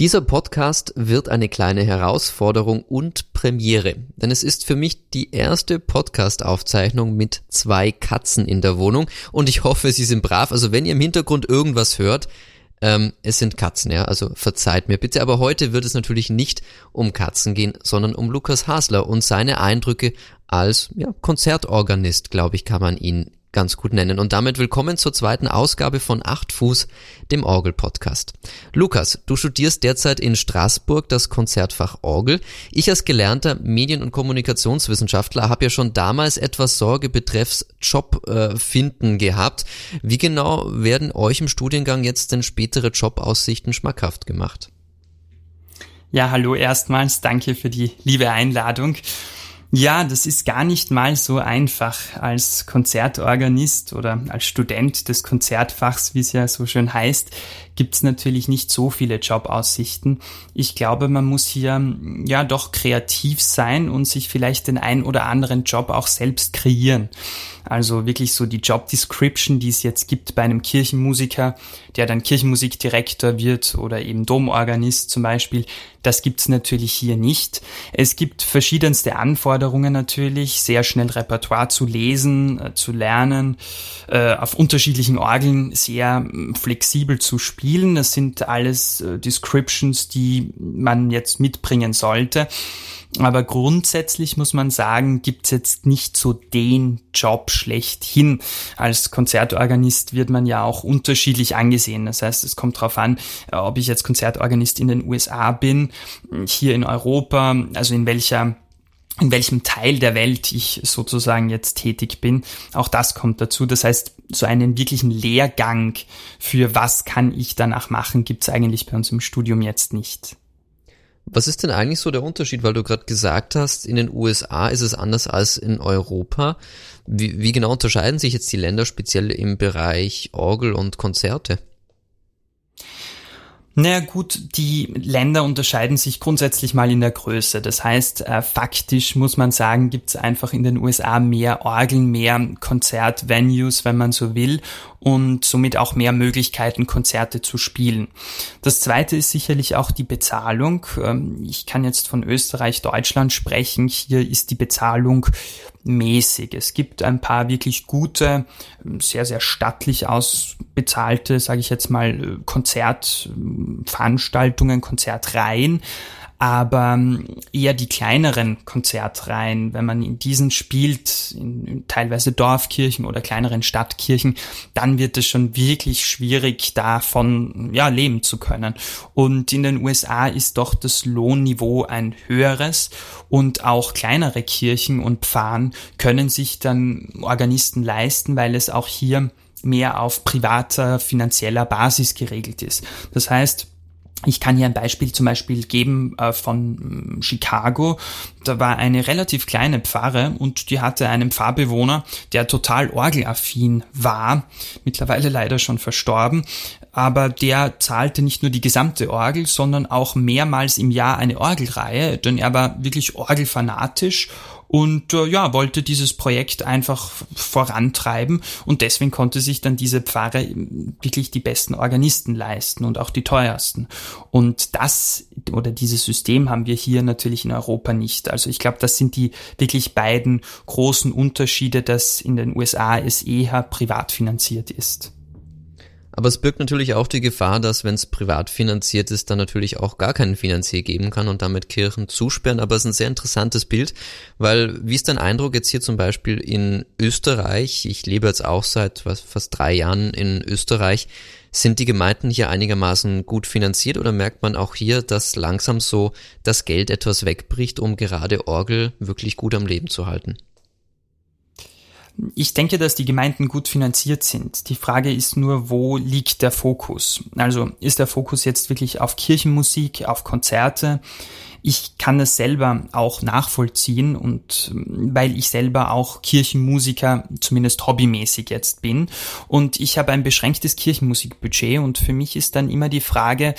Dieser Podcast wird eine kleine Herausforderung und Premiere, denn es ist für mich die erste Podcast-Aufzeichnung mit zwei Katzen in der Wohnung und ich hoffe, sie sind brav. Also wenn ihr im Hintergrund irgendwas hört, ähm, es sind Katzen, ja, also verzeiht mir bitte. Aber heute wird es natürlich nicht um Katzen gehen, sondern um Lukas Hasler und seine Eindrücke als ja, Konzertorganist, glaube ich, kann man ihn ganz gut nennen. Und damit willkommen zur zweiten Ausgabe von Acht Fuß, dem Orgel-Podcast. Lukas, du studierst derzeit in Straßburg das Konzertfach Orgel. Ich als gelernter Medien- und Kommunikationswissenschaftler habe ja schon damals etwas Sorge betreffs Job äh, finden gehabt. Wie genau werden euch im Studiengang jetzt denn spätere Jobaussichten schmackhaft gemacht? Ja, hallo erstmals. Danke für die liebe Einladung. Ja, das ist gar nicht mal so einfach. Als Konzertorganist oder als Student des Konzertfachs, wie es ja so schön heißt, gibt es natürlich nicht so viele Jobaussichten. Ich glaube, man muss hier ja doch kreativ sein und sich vielleicht den ein oder anderen Job auch selbst kreieren. Also wirklich so die Job Description, die es jetzt gibt bei einem Kirchenmusiker, der dann Kirchenmusikdirektor wird oder eben Domorganist zum Beispiel, das gibt's natürlich hier nicht. Es gibt verschiedenste Anforderungen natürlich, sehr schnell Repertoire zu lesen, äh, zu lernen, äh, auf unterschiedlichen Orgeln sehr flexibel zu spielen. Das sind alles äh, Descriptions, die man jetzt mitbringen sollte. Aber grundsätzlich muss man sagen, gibt's jetzt nicht so den Job schlechthin. Als Konzertorganist wird man ja auch unterschiedlich angesehen. Das heißt, es kommt darauf an, ob ich jetzt Konzertorganist in den USA bin, hier in Europa, also in welcher in welchem Teil der Welt ich sozusagen jetzt tätig bin. Auch das kommt dazu. Das heißt, so einen wirklichen Lehrgang für was kann ich danach machen, gibt's eigentlich bei uns im Studium jetzt nicht. Was ist denn eigentlich so der Unterschied, weil du gerade gesagt hast, in den USA ist es anders als in Europa. Wie, wie genau unterscheiden sich jetzt die Länder speziell im Bereich Orgel und Konzerte? Naja gut, die Länder unterscheiden sich grundsätzlich mal in der Größe. Das heißt, äh, faktisch muss man sagen, gibt es einfach in den USA mehr Orgeln, mehr Konzertvenues, wenn man so will, und somit auch mehr Möglichkeiten, Konzerte zu spielen. Das zweite ist sicherlich auch die Bezahlung. Ähm, ich kann jetzt von Österreich, Deutschland sprechen. Hier ist die Bezahlung mäßig. Es gibt ein paar wirklich gute, sehr, sehr stattlich ausbezahlte, sage ich jetzt mal, Konzertveranstaltungen, Konzertreihen aber ähm, eher die kleineren Konzertreihen, wenn man in diesen spielt, in, teilweise Dorfkirchen oder kleineren Stadtkirchen, dann wird es schon wirklich schwierig, davon ja leben zu können. Und in den USA ist doch das Lohnniveau ein höheres und auch kleinere Kirchen und Pfarren können sich dann Organisten leisten, weil es auch hier mehr auf privater finanzieller Basis geregelt ist. Das heißt, ich kann hier ein Beispiel zum Beispiel geben äh, von äh, Chicago. Da war eine relativ kleine Pfarre und die hatte einen Pfarrbewohner, der total orgelaffin war, mittlerweile leider schon verstorben, aber der zahlte nicht nur die gesamte Orgel, sondern auch mehrmals im Jahr eine Orgelreihe, denn er war wirklich orgelfanatisch und äh, ja, wollte dieses Projekt einfach vorantreiben und deswegen konnte sich dann diese Pfarre wirklich die besten Organisten leisten und auch die teuersten. Und das oder dieses System haben wir hier natürlich in Europa nicht. Also ich glaube, das sind die wirklich beiden großen Unterschiede, dass in den USA es eher privat finanziert ist. Aber es birgt natürlich auch die Gefahr, dass wenn es privat finanziert ist, dann natürlich auch gar keinen Finanzier geben kann und damit Kirchen zusperren. Aber es ist ein sehr interessantes Bild, weil wie ist dein Eindruck jetzt hier zum Beispiel in Österreich? Ich lebe jetzt auch seit was, fast drei Jahren in Österreich. Sind die Gemeinden hier einigermaßen gut finanziert oder merkt man auch hier, dass langsam so das Geld etwas wegbricht, um gerade Orgel wirklich gut am Leben zu halten? Ich denke, dass die Gemeinden gut finanziert sind. Die Frage ist nur, wo liegt der Fokus? Also ist der Fokus jetzt wirklich auf Kirchenmusik, auf Konzerte? Ich kann das selber auch nachvollziehen und ähm, weil ich selber auch Kirchenmusiker, zumindest hobbymäßig jetzt bin. Und ich habe ein beschränktes Kirchenmusikbudget und für mich ist dann immer die Frage,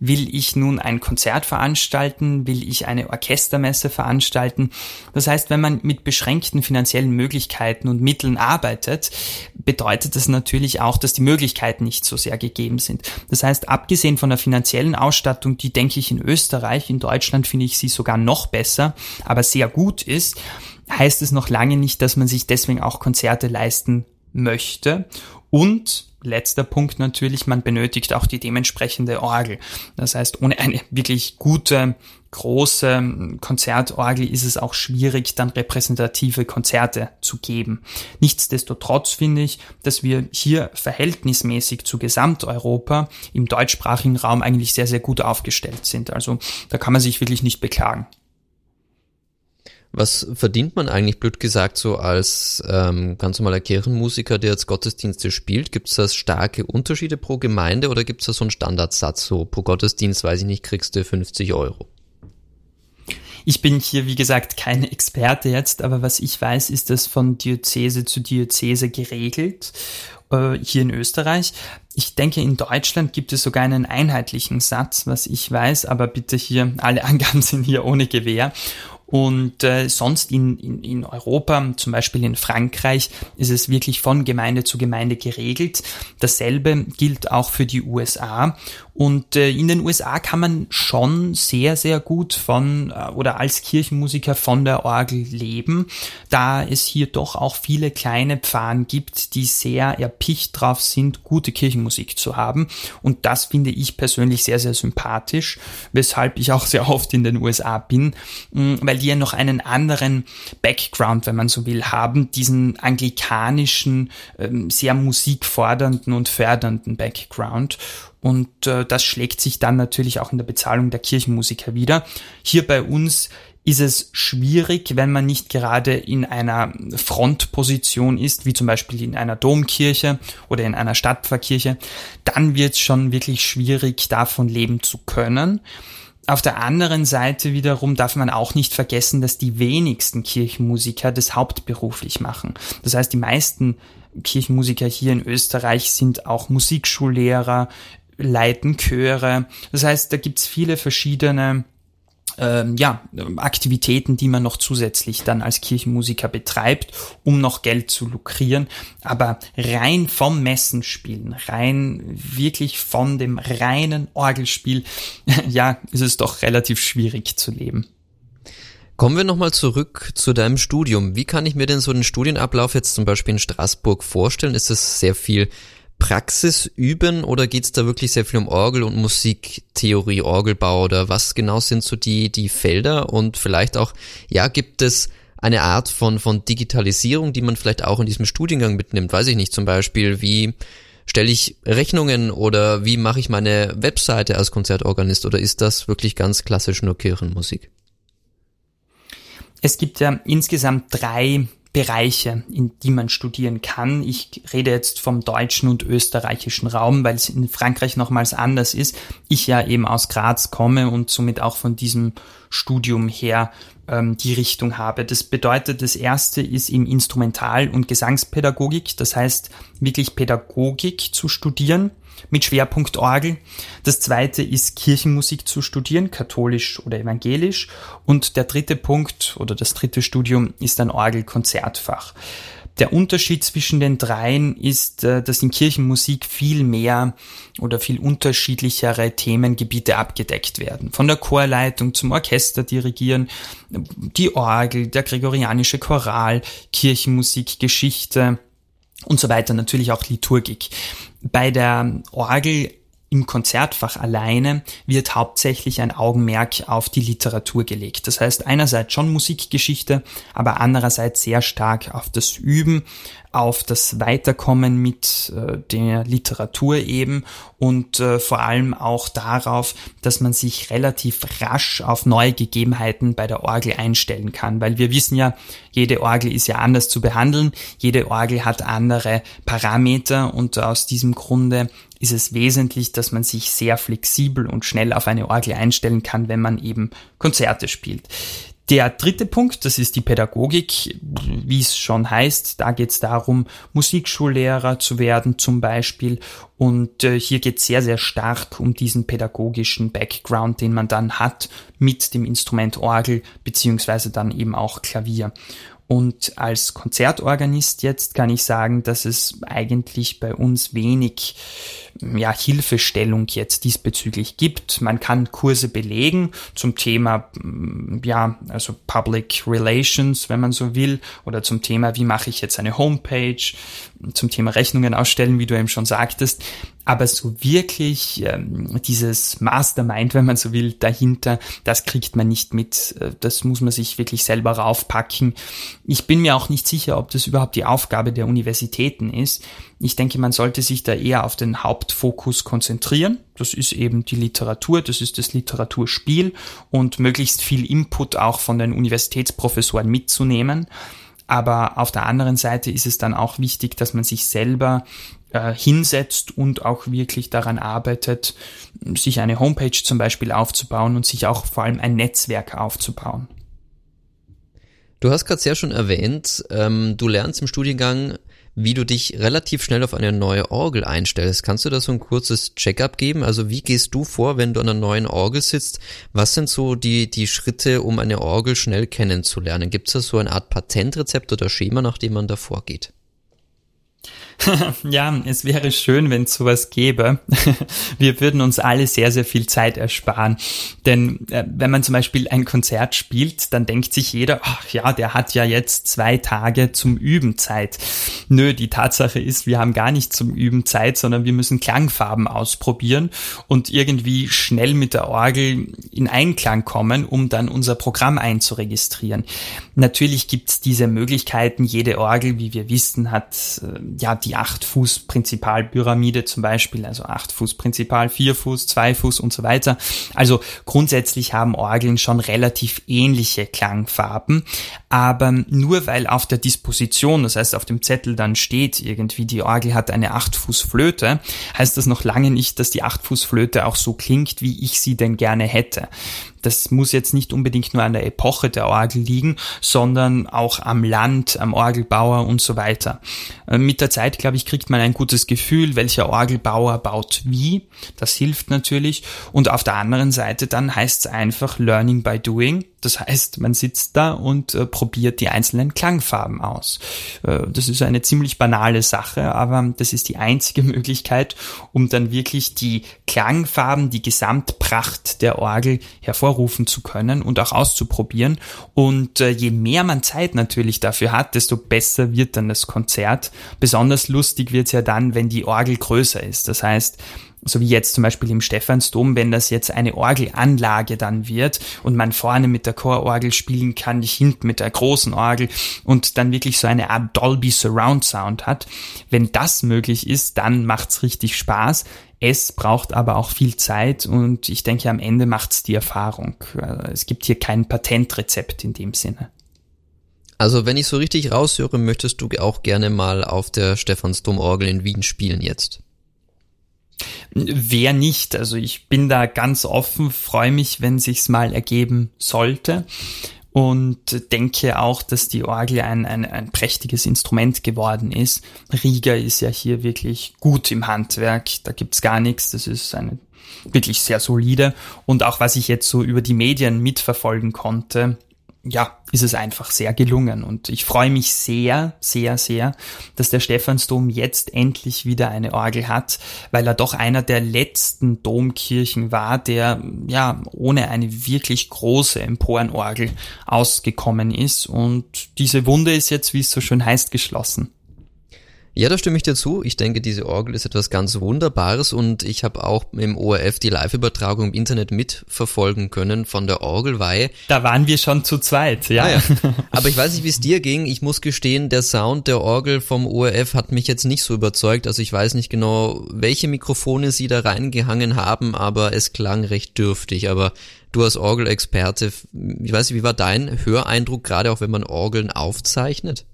will ich nun ein Konzert veranstalten, will ich eine Orchestermesse veranstalten? Das heißt, wenn man mit beschränkten finanziellen Möglichkeiten und Mitteln arbeitet, bedeutet das natürlich auch, dass die Möglichkeiten nicht so sehr gegeben sind. Das heißt, abgesehen von der finanziellen Ausstattung, die denke ich in Österreich, in Deutschland finde ich sie sogar noch besser, aber sehr gut ist, heißt es noch lange nicht, dass man sich deswegen auch Konzerte leisten möchte. Und letzter Punkt natürlich, man benötigt auch die dementsprechende Orgel. Das heißt, ohne eine wirklich gute, große Konzertorgel ist es auch schwierig, dann repräsentative Konzerte zu geben. Nichtsdestotrotz finde ich, dass wir hier verhältnismäßig zu Gesamteuropa im deutschsprachigen Raum eigentlich sehr, sehr gut aufgestellt sind. Also da kann man sich wirklich nicht beklagen. Was verdient man eigentlich, blöd gesagt, so als ähm, ganz normaler Kirchenmusiker, der jetzt Gottesdienste spielt? Gibt es da starke Unterschiede pro Gemeinde oder gibt es da so einen Standardsatz, so pro Gottesdienst, weiß ich nicht, kriegst du 50 Euro? Ich bin hier, wie gesagt, kein Experte jetzt, aber was ich weiß, ist das von Diözese zu Diözese geregelt, äh, hier in Österreich. Ich denke, in Deutschland gibt es sogar einen einheitlichen Satz, was ich weiß, aber bitte hier, alle Angaben sind hier ohne Gewähr. Und äh, sonst in, in, in Europa, zum Beispiel in Frankreich, ist es wirklich von Gemeinde zu Gemeinde geregelt. Dasselbe gilt auch für die USA. Und äh, in den USA kann man schon sehr, sehr gut von äh, oder als Kirchenmusiker von der Orgel leben, da es hier doch auch viele kleine Pfarren gibt, die sehr erpicht drauf sind, gute Kirchenmusik zu haben. Und das finde ich persönlich sehr, sehr sympathisch, weshalb ich auch sehr oft in den USA bin, mh, weil die ja noch einen anderen Background, wenn man so will, haben, diesen anglikanischen, äh, sehr musikfordernden und fördernden Background. Und äh, das schlägt sich dann natürlich auch in der Bezahlung der Kirchenmusiker wieder. Hier bei uns ist es schwierig, wenn man nicht gerade in einer Frontposition ist, wie zum Beispiel in einer Domkirche oder in einer Stadtpfarrkirche, dann wird es schon wirklich schwierig, davon leben zu können. Auf der anderen Seite wiederum darf man auch nicht vergessen, dass die wenigsten Kirchenmusiker das hauptberuflich machen. Das heißt, die meisten Kirchenmusiker hier in Österreich sind auch Musikschullehrer, leiten Chöre. Das heißt, da gibt's viele verschiedene ähm, ja, Aktivitäten, die man noch zusätzlich dann als Kirchenmusiker betreibt, um noch Geld zu lukrieren. Aber rein vom Messenspielen, rein wirklich von dem reinen Orgelspiel, ja, ist es doch relativ schwierig zu leben. Kommen wir nochmal zurück zu deinem Studium. Wie kann ich mir denn so den Studienablauf jetzt zum Beispiel in Straßburg vorstellen? Ist es sehr viel Praxis üben oder geht's da wirklich sehr viel um Orgel und Musiktheorie, Orgelbau oder was genau sind so die, die Felder und vielleicht auch, ja, gibt es eine Art von, von Digitalisierung, die man vielleicht auch in diesem Studiengang mitnimmt? Weiß ich nicht, zum Beispiel, wie stelle ich Rechnungen oder wie mache ich meine Webseite als Konzertorganist oder ist das wirklich ganz klassisch nur Kirchenmusik? Es gibt ja insgesamt drei Bereiche, in die man studieren kann. Ich rede jetzt vom deutschen und österreichischen Raum, weil es in Frankreich nochmals anders ist. Ich ja eben aus Graz komme und somit auch von diesem Studium her ähm, die Richtung habe. Das bedeutet, das erste ist im Instrumental- und Gesangspädagogik, das heißt wirklich Pädagogik zu studieren mit Schwerpunkt Orgel. Das zweite ist Kirchenmusik zu studieren, katholisch oder evangelisch. Und der dritte Punkt oder das dritte Studium ist ein Orgelkonzertfach. Der Unterschied zwischen den dreien ist, äh, dass in Kirchenmusik viel mehr oder viel unterschiedlichere Themengebiete abgedeckt werden. Von der Chorleitung zum Orchester dirigieren, die Orgel, der gregorianische Choral, Kirchenmusik, Geschichte, und so weiter, natürlich auch Liturgik. Bei der Orgel im Konzertfach alleine wird hauptsächlich ein Augenmerk auf die Literatur gelegt. Das heißt einerseits schon Musikgeschichte, aber andererseits sehr stark auf das Üben, auf das Weiterkommen mit äh, der Literatur eben und äh, vor allem auch darauf, dass man sich relativ rasch auf neue Gegebenheiten bei der Orgel einstellen kann, weil wir wissen ja, jede Orgel ist ja anders zu behandeln, jede Orgel hat andere Parameter und aus diesem Grunde ist es wesentlich, dass man sich sehr flexibel und schnell auf eine Orgel einstellen kann, wenn man eben Konzerte spielt. Der dritte Punkt, das ist die Pädagogik, wie es schon heißt. Da geht es darum, Musikschullehrer zu werden zum Beispiel. Und äh, hier geht es sehr, sehr stark um diesen pädagogischen Background, den man dann hat mit dem Instrument Orgel beziehungsweise dann eben auch Klavier. Und als Konzertorganist jetzt kann ich sagen, dass es eigentlich bei uns wenig ja, Hilfestellung jetzt diesbezüglich gibt. Man kann Kurse belegen zum Thema, mm, ja, also Public Relations, wenn man so will, oder zum Thema, wie mache ich jetzt eine Homepage, zum Thema Rechnungen ausstellen, wie du eben schon sagtest. Aber so wirklich ähm, dieses Mastermind, wenn man so will, dahinter, das kriegt man nicht mit. Äh, das muss man sich wirklich selber raufpacken. Ich bin mir auch nicht sicher, ob das überhaupt die Aufgabe der Universitäten ist. Ich denke, man sollte sich da eher auf den Hauptfokus konzentrieren. Das ist eben die Literatur, das ist das Literaturspiel und möglichst viel Input auch von den Universitätsprofessoren mitzunehmen. Aber auf der anderen Seite ist es dann auch wichtig, dass man sich selber äh, hinsetzt und auch wirklich daran arbeitet, sich eine Homepage zum Beispiel aufzubauen und sich auch vor allem ein Netzwerk aufzubauen. Du hast gerade sehr schon erwähnt, ähm, du lernst im Studiengang, wie du dich relativ schnell auf eine neue Orgel einstellst. Kannst du da so ein kurzes Checkup geben? Also wie gehst du vor, wenn du an einer neuen Orgel sitzt? Was sind so die, die Schritte, um eine Orgel schnell kennenzulernen? Gibt es da so eine Art Patentrezept oder Schema, nach dem man da vorgeht? ja, es wäre schön, wenn es sowas gäbe. Wir würden uns alle sehr, sehr viel Zeit ersparen. Denn äh, wenn man zum Beispiel ein Konzert spielt, dann denkt sich jeder, ach ja, der hat ja jetzt zwei Tage zum Üben Zeit. Nö, die Tatsache ist, wir haben gar nicht zum Üben Zeit, sondern wir müssen Klangfarben ausprobieren und irgendwie schnell mit der Orgel in Einklang kommen, um dann unser Programm einzuregistrieren. Natürlich gibt's diese Möglichkeiten. Jede Orgel, wie wir wissen, hat äh, ja die 8-Fuß-Prinzipalpyramide zum Beispiel, also 8 Fuß Prinzipal, 4 Fuß, 2 Fuß und so weiter. Also grundsätzlich haben Orgeln schon relativ ähnliche Klangfarben, aber nur weil auf der Disposition, das heißt auf dem Zettel dann steht irgendwie, die Orgel hat eine 8 Fuß Flöte, heißt das noch lange nicht, dass die 8 Fuß Flöte auch so klingt, wie ich sie denn gerne hätte. Das muss jetzt nicht unbedingt nur an der Epoche der Orgel liegen, sondern auch am Land, am Orgelbauer und so weiter. Äh, mit der Zeit, glaube ich, kriegt man ein gutes Gefühl, welcher Orgelbauer baut wie. Das hilft natürlich. Und auf der anderen Seite dann heißt es einfach Learning by Doing. Das heißt, man sitzt da und äh, probiert die einzelnen Klangfarben aus. Äh, das ist eine ziemlich banale Sache, aber das ist die einzige Möglichkeit, um dann wirklich die Klangfarben, die Gesamtpracht der Orgel hervorrufen zu können und auch auszuprobieren. Und äh, je mehr man Zeit natürlich dafür hat, desto besser wird dann das Konzert. Besonders lustig wird es ja dann, wenn die Orgel größer ist. Das heißt, so wie jetzt zum Beispiel im Stephansdom, wenn das jetzt eine Orgelanlage dann wird und man vorne mit der Chororgel spielen kann, nicht hinten mit der großen Orgel und dann wirklich so eine Art Dolby Surround Sound hat. Wenn das möglich ist, dann macht's richtig Spaß. Es braucht aber auch viel Zeit und ich denke, am Ende macht's die Erfahrung. Es gibt hier kein Patentrezept in dem Sinne. Also wenn ich so richtig raushöre, möchtest du auch gerne mal auf der Stephansdom-Orgel in Wien spielen jetzt. Wer nicht? Also ich bin da ganz offen, freue mich, wenn sich's mal ergeben sollte und denke auch, dass die Orgel ein, ein, ein prächtiges Instrument geworden ist. Rieger ist ja hier wirklich gut im Handwerk, da gibt's gar nichts, das ist eine wirklich sehr solide und auch was ich jetzt so über die Medien mitverfolgen konnte, ja, ist es einfach sehr gelungen. Und ich freue mich sehr, sehr, sehr, dass der Stephansdom jetzt endlich wieder eine Orgel hat, weil er doch einer der letzten Domkirchen war, der ja ohne eine wirklich große Emporenorgel ausgekommen ist. Und diese Wunde ist jetzt, wie es so schön heißt, geschlossen. Ja, da stimme ich dir zu. Ich denke, diese Orgel ist etwas ganz Wunderbares und ich habe auch im ORF die Live-Übertragung im Internet mitverfolgen können von der Orgelweihe. Da waren wir schon zu zweit, ja. Ah, ja. Aber ich weiß nicht, wie es dir ging. Ich muss gestehen, der Sound der Orgel vom ORF hat mich jetzt nicht so überzeugt. Also ich weiß nicht genau, welche Mikrofone sie da reingehangen haben, aber es klang recht dürftig. Aber du als Orgelexperte, ich weiß nicht, wie war dein Höreindruck, gerade auch wenn man Orgeln aufzeichnet?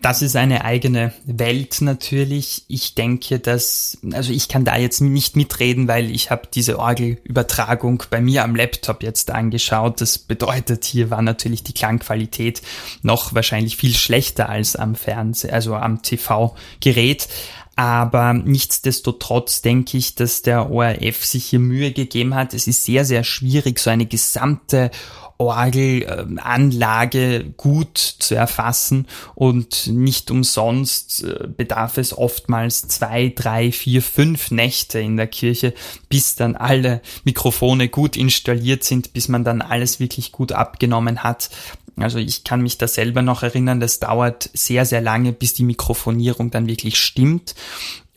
Das ist eine eigene Welt natürlich. Ich denke, dass, also ich kann da jetzt nicht mitreden, weil ich habe diese Orgelübertragung bei mir am Laptop jetzt angeschaut. Das bedeutet, hier war natürlich die Klangqualität noch wahrscheinlich viel schlechter als am Fernseh, also am TV-Gerät. Aber nichtsdestotrotz denke ich, dass der ORF sich hier Mühe gegeben hat. Es ist sehr, sehr schwierig, so eine gesamte Orgelanlage gut zu erfassen und nicht umsonst äh, bedarf es oftmals zwei, drei, vier, fünf Nächte in der Kirche, bis dann alle Mikrofone gut installiert sind, bis man dann alles wirklich gut abgenommen hat. Also ich kann mich da selber noch erinnern, das dauert sehr, sehr lange, bis die Mikrofonierung dann wirklich stimmt.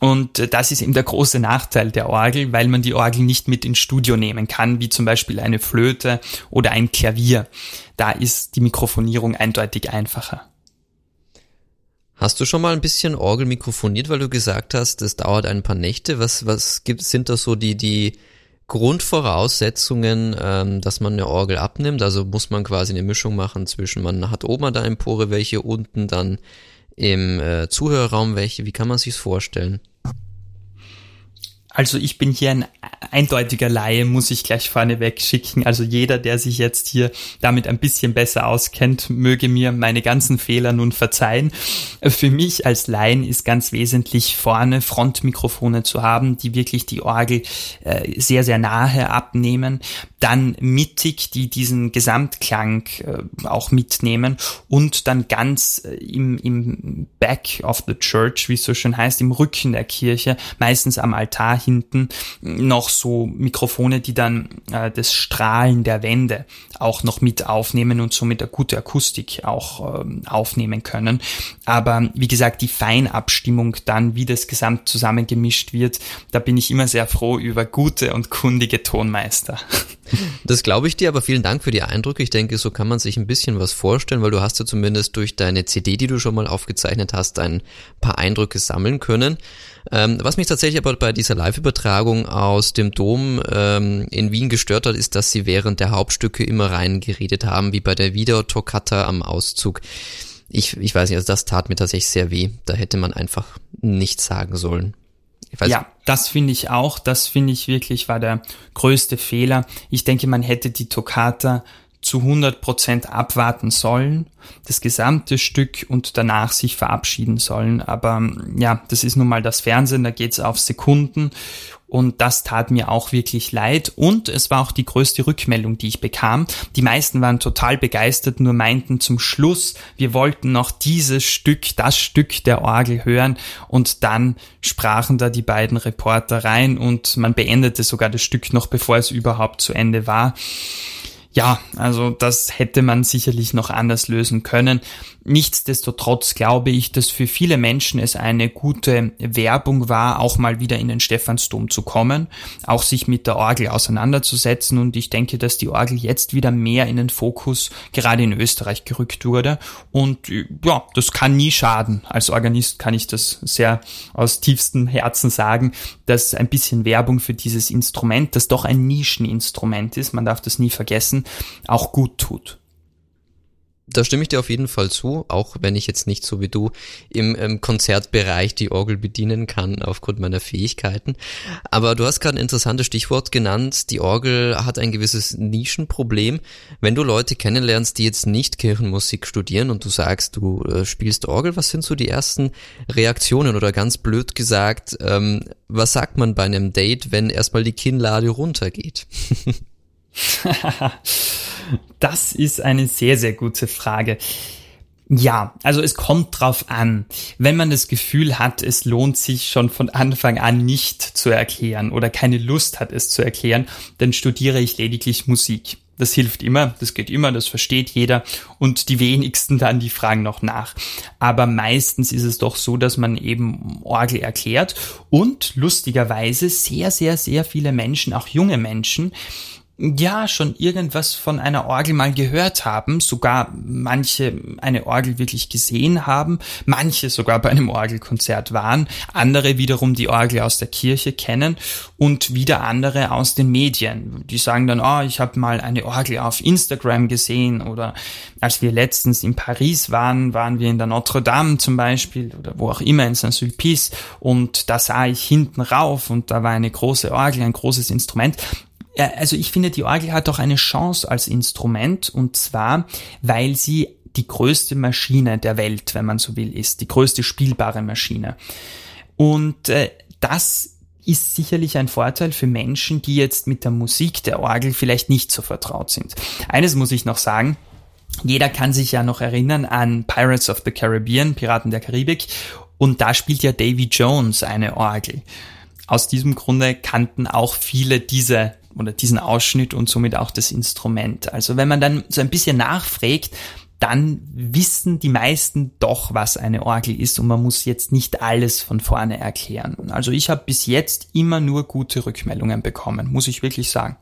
Und äh, das ist eben der große Nachteil der Orgel, weil man die Orgel nicht mit ins Studio nehmen kann, wie zum Beispiel eine Flöte oder ein Klavier. Da ist die Mikrofonierung eindeutig einfacher. Hast du schon mal ein bisschen Orgel mikrofoniert, weil du gesagt hast, es dauert ein paar Nächte? Was, was gibt, sind das so die, die Grundvoraussetzungen, ähm, dass man eine Orgel abnimmt? Also muss man quasi eine Mischung machen zwischen, man hat oben da Empore welche, unten dann im äh, Zuhörerraum welche. Wie kann man sich's vorstellen? Also ich bin hier ein eindeutiger Laie, muss ich gleich vorneweg schicken. Also jeder, der sich jetzt hier damit ein bisschen besser auskennt, möge mir meine ganzen Fehler nun verzeihen. Für mich als Laien ist ganz wesentlich vorne Frontmikrofone zu haben, die wirklich die Orgel äh, sehr, sehr nahe abnehmen. Dann mittig, die diesen Gesamtklang äh, auch mitnehmen und dann ganz äh, im, im Back of the Church, wie es so schön heißt, im Rücken der Kirche, meistens am Altar hinten noch so Mikrofone, die dann äh, das Strahlen der Wände auch noch mit aufnehmen und somit eine gute Akustik auch ähm, aufnehmen können. Aber wie gesagt, die Feinabstimmung dann, wie das Gesamt zusammengemischt wird, da bin ich immer sehr froh über gute und kundige Tonmeister. Das glaube ich dir, aber vielen Dank für die Eindrücke. Ich denke, so kann man sich ein bisschen was vorstellen, weil du hast ja zumindest durch deine CD, die du schon mal aufgezeichnet hast, ein paar Eindrücke sammeln können. Ähm, was mich tatsächlich aber bei dieser Live-Übertragung aus dem Dom ähm, in Wien gestört hat, ist, dass sie während der Hauptstücke immer reingeredet haben, wie bei der Videotoccata am Auszug. Ich, ich weiß nicht, also das tat mir tatsächlich sehr weh. Da hätte man einfach nichts sagen sollen. ja, das finde ich auch. Das finde ich wirklich war der größte Fehler. Ich denke, man hätte die Toccata zu 100% abwarten sollen, das gesamte Stück und danach sich verabschieden sollen. Aber ja, das ist nun mal das Fernsehen, da geht's auf Sekunden und das tat mir auch wirklich leid. Und es war auch die größte Rückmeldung, die ich bekam. Die meisten waren total begeistert, nur meinten zum Schluss, wir wollten noch dieses Stück, das Stück der Orgel hören. Und dann sprachen da die beiden Reporter rein und man beendete sogar das Stück noch, bevor es überhaupt zu Ende war. Ja, also das hätte man sicherlich noch anders lösen können. Nichtsdestotrotz glaube ich, dass für viele Menschen es eine gute Werbung war, auch mal wieder in den Stephansdom zu kommen, auch sich mit der Orgel auseinanderzusetzen und ich denke, dass die Orgel jetzt wieder mehr in den Fokus gerade in Österreich gerückt wurde und ja, das kann nie schaden. Als Organist kann ich das sehr aus tiefstem Herzen sagen, dass ein bisschen Werbung für dieses Instrument, das doch ein Nischeninstrument ist, man darf das nie vergessen, auch gut tut. Da stimme ich dir auf jeden Fall zu, auch wenn ich jetzt nicht so wie du im, im Konzertbereich die Orgel bedienen kann aufgrund meiner Fähigkeiten. Aber du hast gerade ein interessantes Stichwort genannt. Die Orgel hat ein gewisses Nischenproblem. Wenn du Leute kennenlernst, die jetzt nicht Kirchenmusik studieren und du sagst, du äh, spielst Orgel, was sind so die ersten Reaktionen oder ganz blöd gesagt, ähm, was sagt man bei einem Date, wenn erstmal die Kinnlade runtergeht? Das ist eine sehr, sehr gute Frage. Ja, also es kommt drauf an. Wenn man das Gefühl hat, es lohnt sich schon von Anfang an nicht zu erklären oder keine Lust hat, es zu erklären, dann studiere ich lediglich Musik. Das hilft immer, das geht immer, das versteht jeder und die wenigsten dann, die fragen noch nach. Aber meistens ist es doch so, dass man eben Orgel erklärt und lustigerweise sehr, sehr, sehr viele Menschen, auch junge Menschen, ja schon irgendwas von einer Orgel mal gehört haben, sogar manche eine Orgel wirklich gesehen haben, manche sogar bei einem Orgelkonzert waren, andere wiederum die Orgel aus der Kirche kennen und wieder andere aus den Medien. Die sagen dann, oh, ich habe mal eine Orgel auf Instagram gesehen oder als wir letztens in Paris waren, waren wir in der Notre Dame zum Beispiel oder wo auch immer in Saint-Sulpice und da sah ich hinten rauf und da war eine große Orgel, ein großes Instrument also ich finde, die Orgel hat auch eine Chance als Instrument und zwar, weil sie die größte Maschine der Welt, wenn man so will, ist, die größte spielbare Maschine. Und äh, das ist sicherlich ein Vorteil für Menschen, die jetzt mit der Musik der Orgel vielleicht nicht so vertraut sind. Eines muss ich noch sagen, jeder kann sich ja noch erinnern an Pirates of the Caribbean, Piraten der Karibik, und da spielt ja Davy Jones eine Orgel. Aus diesem Grunde kannten auch viele diese oder diesen Ausschnitt und somit auch das Instrument. Also wenn man dann so ein bisschen nachfragt, dann wissen die meisten doch, was eine Orgel ist und man muss jetzt nicht alles von vorne erklären. Also ich habe bis jetzt immer nur gute Rückmeldungen bekommen, muss ich wirklich sagen.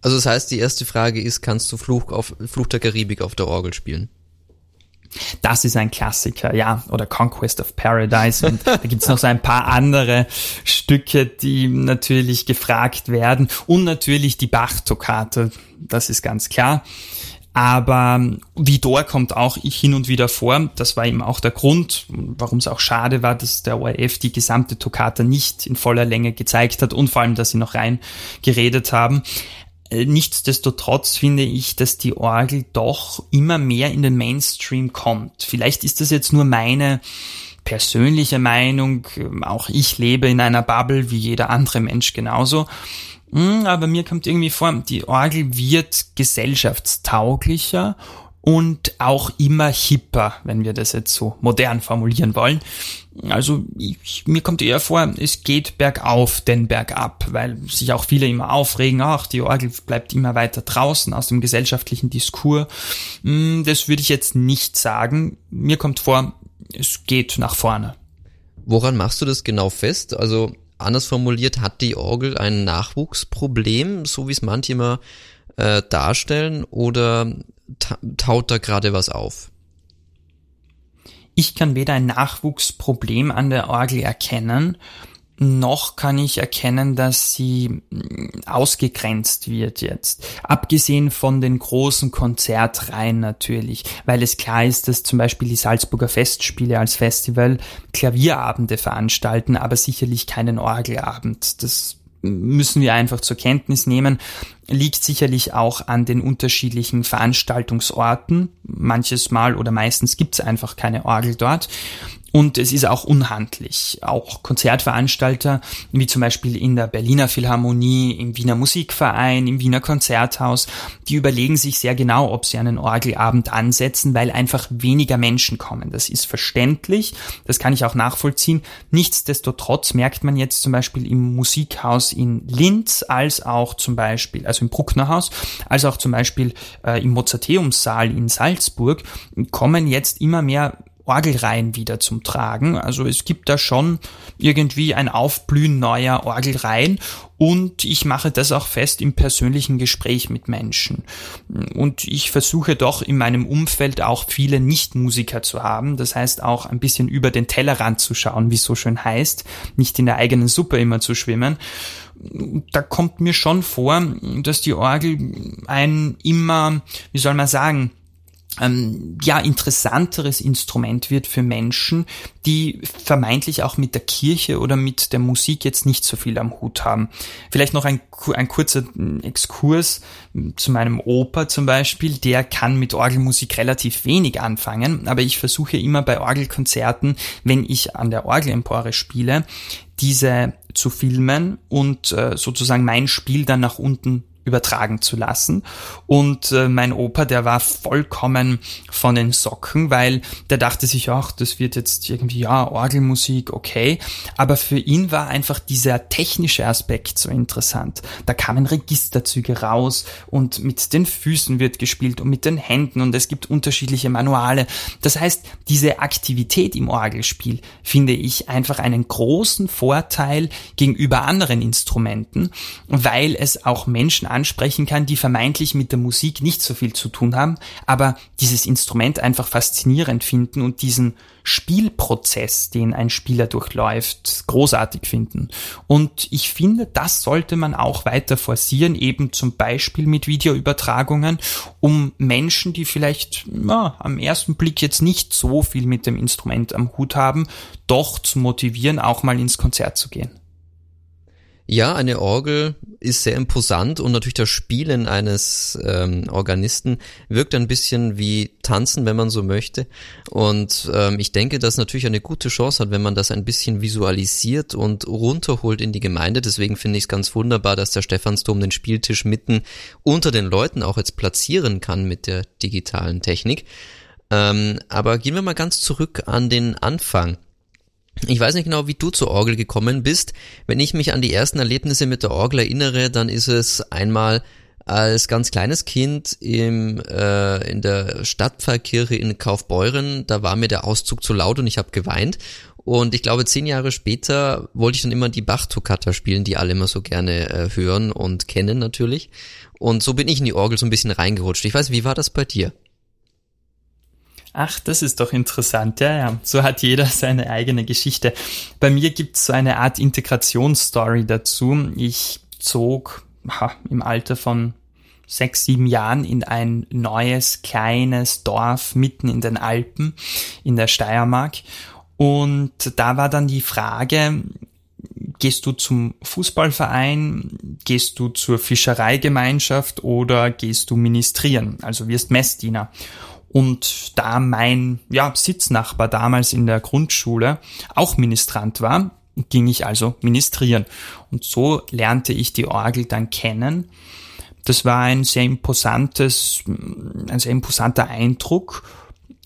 Also das heißt, die erste Frage ist, kannst du Fluch, auf, Fluch der Karibik auf der Orgel spielen? Das ist ein Klassiker, ja, oder Conquest of Paradise. Und da gibt's noch so ein paar andere Stücke, die natürlich gefragt werden. Und natürlich die Bach-Toccate, das ist ganz klar. Aber Vidor kommt auch hin und wieder vor. Das war eben auch der Grund, warum es auch schade war, dass der ORF die gesamte Toccata nicht in voller Länge gezeigt hat und vor allem, dass sie noch rein geredet haben. Äh, nichtsdestotrotz finde ich, dass die Orgel doch immer mehr in den Mainstream kommt. Vielleicht ist das jetzt nur meine persönliche Meinung. Auch ich lebe in einer Bubble wie jeder andere Mensch genauso. Hm, aber mir kommt irgendwie vor, die Orgel wird gesellschaftstauglicher und auch immer hipper, wenn wir das jetzt so modern formulieren wollen. Also ich, mir kommt eher vor, es geht bergauf, denn bergab, weil sich auch viele immer aufregen, ach, die Orgel bleibt immer weiter draußen aus dem gesellschaftlichen Diskurs. Hm, das würde ich jetzt nicht sagen. Mir kommt vor, es geht nach vorne. Woran machst du das genau fest? Also anders formuliert, hat die Orgel ein Nachwuchsproblem, so wie es manche immer äh, darstellen, oder taut da gerade was auf? Ich kann weder ein Nachwuchsproblem an der Orgel erkennen, noch kann ich erkennen, dass sie mm, ausgegrenzt wird jetzt. Abgesehen von den großen Konzertreihen natürlich, weil es klar ist, dass zum Beispiel die Salzburger Festspiele als Festival Klavierabende veranstalten, aber sicherlich keinen Orgelabend. Das müssen wir einfach zur Kenntnis nehmen liegt sicherlich auch an den unterschiedlichen Veranstaltungsorten. Manches Mal oder meistens gibt es einfach keine Orgel dort. Und es ist auch unhandlich. Auch Konzertveranstalter, wie zum Beispiel in der Berliner Philharmonie, im Wiener Musikverein, im Wiener Konzerthaus, die überlegen sich sehr genau, ob sie einen Orgelabend ansetzen, weil einfach weniger Menschen kommen. Das ist verständlich, das kann ich auch nachvollziehen. Nichtsdestotrotz merkt man jetzt zum Beispiel im Musikhaus in Linz als auch zum Beispiel, also im Brucknerhaus, als auch zum Beispiel äh, im Mozarteumssaal in Salzburg, kommen jetzt immer mehr Orgelreihen wieder zum Tragen. Also es gibt da schon irgendwie ein Aufblühen neuer Orgelreihen und ich mache das auch fest im persönlichen Gespräch mit Menschen. Und ich versuche doch in meinem Umfeld auch viele Nichtmusiker zu haben. Das heißt auch ein bisschen über den Tellerrand zu schauen, wie es so schön heißt, nicht in der eigenen Suppe immer zu schwimmen da kommt mir schon vor, dass die Orgel ein immer, wie soll man sagen, ähm, ja interessanteres Instrument wird für Menschen, die vermeintlich auch mit der Kirche oder mit der Musik jetzt nicht so viel am Hut haben. Vielleicht noch ein, ein kurzer Exkurs zu meinem Opa zum Beispiel. Der kann mit Orgelmusik relativ wenig anfangen, aber ich versuche immer bei Orgelkonzerten, wenn ich an der Orgelempore spiele, diese zu filmen und äh, sozusagen mein Spiel dann nach unten übertragen zu lassen. Und äh, mein Opa, der war vollkommen von den Socken, weil der dachte sich, ach, das wird jetzt irgendwie, ja, Orgelmusik, okay. Aber für ihn war einfach dieser technische Aspekt so interessant. Da kamen Registerzüge raus und mit den Füßen wird gespielt und mit den Händen und es gibt unterschiedliche Manuale. Das heißt, diese Aktivität im Orgelspiel finde ich einfach einen großen Vorteil gegenüber anderen Instrumenten, weil es auch Menschen ansprechen kann, die vermeintlich mit der Musik nicht so viel zu tun haben, aber dieses Instrument einfach faszinierend finden und diesen Spielprozess, den ein Spieler durchläuft, großartig finden. Und ich finde, das sollte man auch weiter forcieren, eben zum Beispiel mit Videoübertragungen, um Menschen, die vielleicht ja, am ersten Blick jetzt nicht so viel mit dem Instrument am Hut haben, doch zu motivieren, auch mal ins Konzert zu gehen. Ja, eine Orgel ist sehr imposant und natürlich das Spielen eines ähm, Organisten wirkt ein bisschen wie Tanzen, wenn man so möchte. Und ähm, ich denke, dass natürlich eine gute Chance hat, wenn man das ein bisschen visualisiert und runterholt in die Gemeinde. Deswegen finde ich es ganz wunderbar, dass der Stephansdom den Spieltisch mitten unter den Leuten auch jetzt platzieren kann mit der digitalen Technik. Ähm, aber gehen wir mal ganz zurück an den Anfang. Ich weiß nicht genau, wie du zur Orgel gekommen bist. Wenn ich mich an die ersten Erlebnisse mit der Orgel erinnere, dann ist es einmal als ganz kleines Kind im, äh, in der Stadtpfarrkirche in Kaufbeuren, da war mir der Auszug zu laut und ich habe geweint. Und ich glaube, zehn Jahre später wollte ich dann immer die Bach-Toccata spielen, die alle immer so gerne äh, hören und kennen natürlich. Und so bin ich in die Orgel so ein bisschen reingerutscht. Ich weiß, wie war das bei dir? Ach, das ist doch interessant. Ja, ja. So hat jeder seine eigene Geschichte. Bei mir gibt es so eine Art Integrationsstory dazu. Ich zog ha, im Alter von sechs, sieben Jahren in ein neues, kleines Dorf mitten in den Alpen in der Steiermark. Und da war dann die Frage, gehst du zum Fußballverein, gehst du zur Fischereigemeinschaft oder gehst du ministrieren, also wirst Messdiener. Und da mein ja, Sitznachbar damals in der Grundschule auch Ministrant war, ging ich also ministrieren. Und so lernte ich die Orgel dann kennen. Das war ein sehr imposantes, ein sehr imposanter Eindruck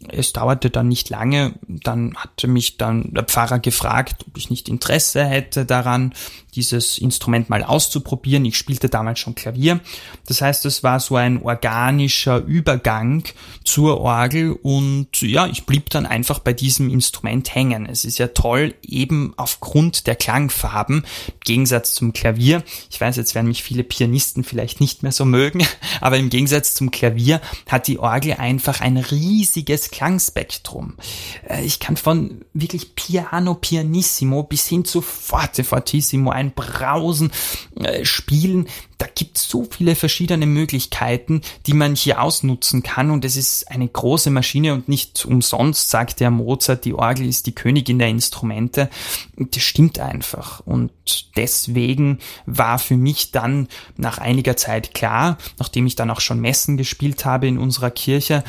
es dauerte dann nicht lange, dann hatte mich dann der Pfarrer gefragt, ob ich nicht Interesse hätte daran, dieses Instrument mal auszuprobieren. Ich spielte damals schon Klavier. Das heißt, es war so ein organischer Übergang zur Orgel und ja, ich blieb dann einfach bei diesem Instrument hängen. Es ist ja toll, eben aufgrund der Klangfarben, im Gegensatz zum Klavier. Ich weiß, jetzt werden mich viele Pianisten vielleicht nicht mehr so mögen, aber im Gegensatz zum Klavier hat die Orgel einfach ein riesiges Klangspektrum. Äh, ich kann von wirklich Piano Pianissimo bis hin zu Forte Fortissimo ein Brausen äh, spielen. Da gibt es so viele verschiedene Möglichkeiten, die man hier ausnutzen kann und es ist eine große Maschine und nicht umsonst sagt der Mozart, die Orgel ist die Königin der Instrumente. Das stimmt einfach und deswegen war für mich dann nach einiger Zeit klar, nachdem ich dann auch schon Messen gespielt habe in unserer Kirche,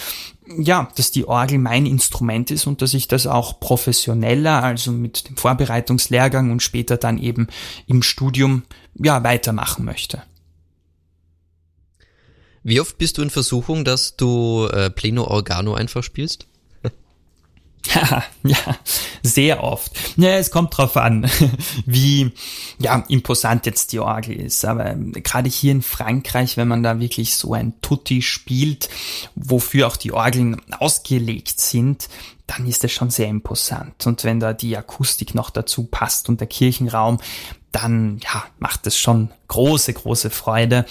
ja, dass die Orgel mein Instrument ist und dass ich das auch professioneller, also mit dem Vorbereitungslehrgang und später dann eben im Studium, ja, weitermachen möchte. Wie oft bist du in Versuchung, dass du äh, Pleno Organo einfach spielst? ja, sehr oft. Ja, es kommt drauf an, wie ja, imposant jetzt die Orgel ist. Aber ähm, gerade hier in Frankreich, wenn man da wirklich so ein Tutti spielt, wofür auch die Orgeln ausgelegt sind, dann ist es schon sehr imposant. Und wenn da die Akustik noch dazu passt und der Kirchenraum, dann ja, macht es schon große, große Freude.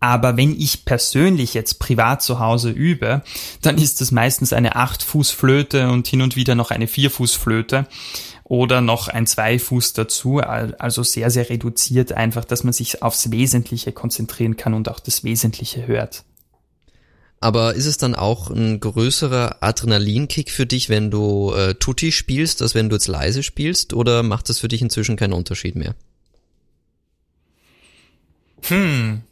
Aber wenn ich persönlich jetzt privat zu Hause übe, dann ist es meistens eine 8-Fuß-Flöte und hin und wieder noch eine 4-Fuß-Flöte oder noch ein Zweifuß dazu, also sehr, sehr reduziert einfach, dass man sich aufs Wesentliche konzentrieren kann und auch das Wesentliche hört. Aber ist es dann auch ein größerer Adrenalinkick für dich, wenn du äh, Tutti spielst, als wenn du jetzt leise spielst, oder macht das für dich inzwischen keinen Unterschied mehr? Hm,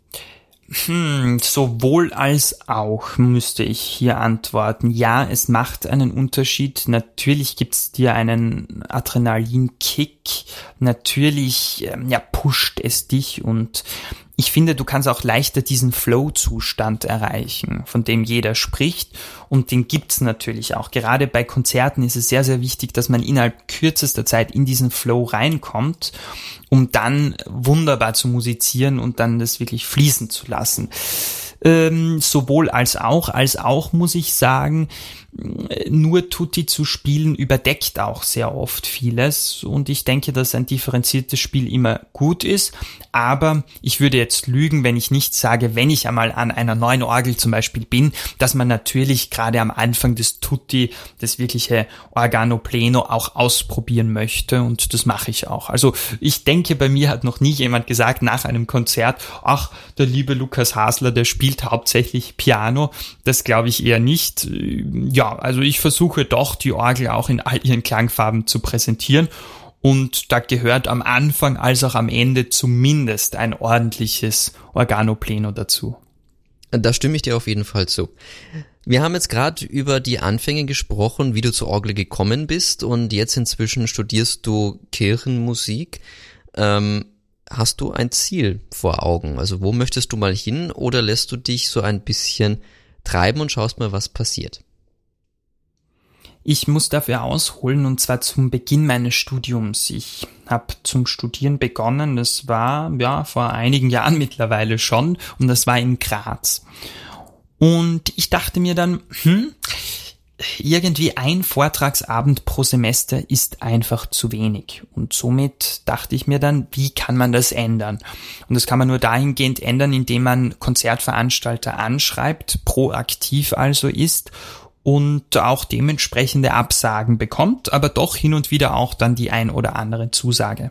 hm, sowohl als auch müsste ich hier antworten. Ja, es macht einen Unterschied. Natürlich gibt's dir einen Adrenalinkick natürlich ähm, ja, pusht es dich und ich finde, du kannst auch leichter diesen Flow-Zustand erreichen, von dem jeder spricht und den gibt's natürlich auch. Gerade bei Konzerten ist es sehr, sehr wichtig, dass man innerhalb kürzester Zeit in diesen Flow reinkommt, um dann wunderbar zu musizieren und dann das wirklich fließen zu lassen. Ähm, sowohl als auch, als auch muss ich sagen, nur Tutti zu spielen überdeckt auch sehr oft vieles und ich denke, dass ein differenziertes Spiel immer gut ist, aber ich würde jetzt lügen, wenn ich nicht sage, wenn ich einmal an einer neuen Orgel zum Beispiel bin, dass man natürlich gerade am Anfang des Tutti das wirkliche Organo Pleno auch ausprobieren möchte und das mache ich auch. Also ich denke, bei mir hat noch nie jemand gesagt nach einem Konzert, ach, der liebe Lukas Hasler, der spielt hauptsächlich Piano. Das glaube ich eher nicht ja, also ich versuche doch die Orgel auch in all ihren Klangfarben zu präsentieren und da gehört am Anfang als auch am Ende zumindest ein ordentliches Organopleno dazu. Da stimme ich dir auf jeden Fall zu. Wir haben jetzt gerade über die Anfänge gesprochen, wie du zur Orgel gekommen bist und jetzt inzwischen studierst du Kirchenmusik. Ähm, hast du ein Ziel vor Augen? Also wo möchtest du mal hin oder lässt du dich so ein bisschen treiben und schaust mal, was passiert? Ich muss dafür ausholen und zwar zum Beginn meines Studiums. Ich habe zum Studieren begonnen, das war ja vor einigen Jahren mittlerweile schon und das war in Graz. Und ich dachte mir dann, hm, irgendwie ein Vortragsabend pro Semester ist einfach zu wenig. Und somit dachte ich mir dann, wie kann man das ändern? Und das kann man nur dahingehend ändern, indem man Konzertveranstalter anschreibt, proaktiv also ist und auch dementsprechende Absagen bekommt, aber doch hin und wieder auch dann die ein oder andere Zusage.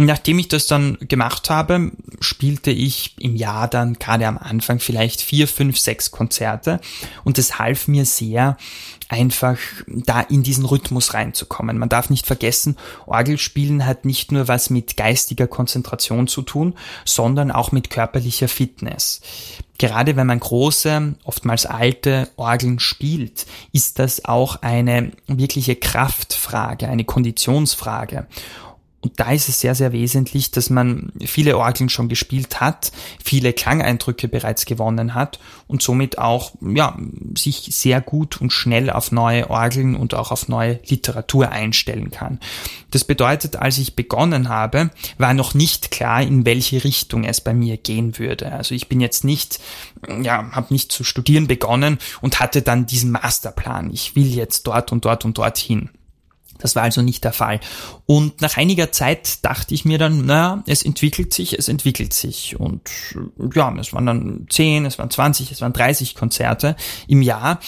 Nachdem ich das dann gemacht habe, spielte ich im Jahr dann gerade am Anfang vielleicht vier, fünf, sechs Konzerte und es half mir sehr, einfach da in diesen Rhythmus reinzukommen. Man darf nicht vergessen, Orgelspielen hat nicht nur was mit geistiger Konzentration zu tun, sondern auch mit körperlicher Fitness. Gerade wenn man große, oftmals alte Orgeln spielt, ist das auch eine wirkliche Kraftfrage, eine Konditionsfrage. Und da ist es sehr, sehr wesentlich, dass man viele Orgeln schon gespielt hat, viele Klangeindrücke bereits gewonnen hat und somit auch, ja, sich sehr gut und schnell auf neue Orgeln und auch auf neue Literatur einstellen kann. Das bedeutet, als ich begonnen habe, war noch nicht klar, in welche Richtung es bei mir gehen würde. Also ich bin jetzt nicht, ja, habe nicht zu studieren begonnen und hatte dann diesen Masterplan. Ich will jetzt dort und dort und dort hin. Das war also nicht der Fall. Und nach einiger Zeit dachte ich mir dann, naja, es entwickelt sich, es entwickelt sich. Und ja, es waren dann 10, es waren 20, es waren 30 Konzerte im Jahr.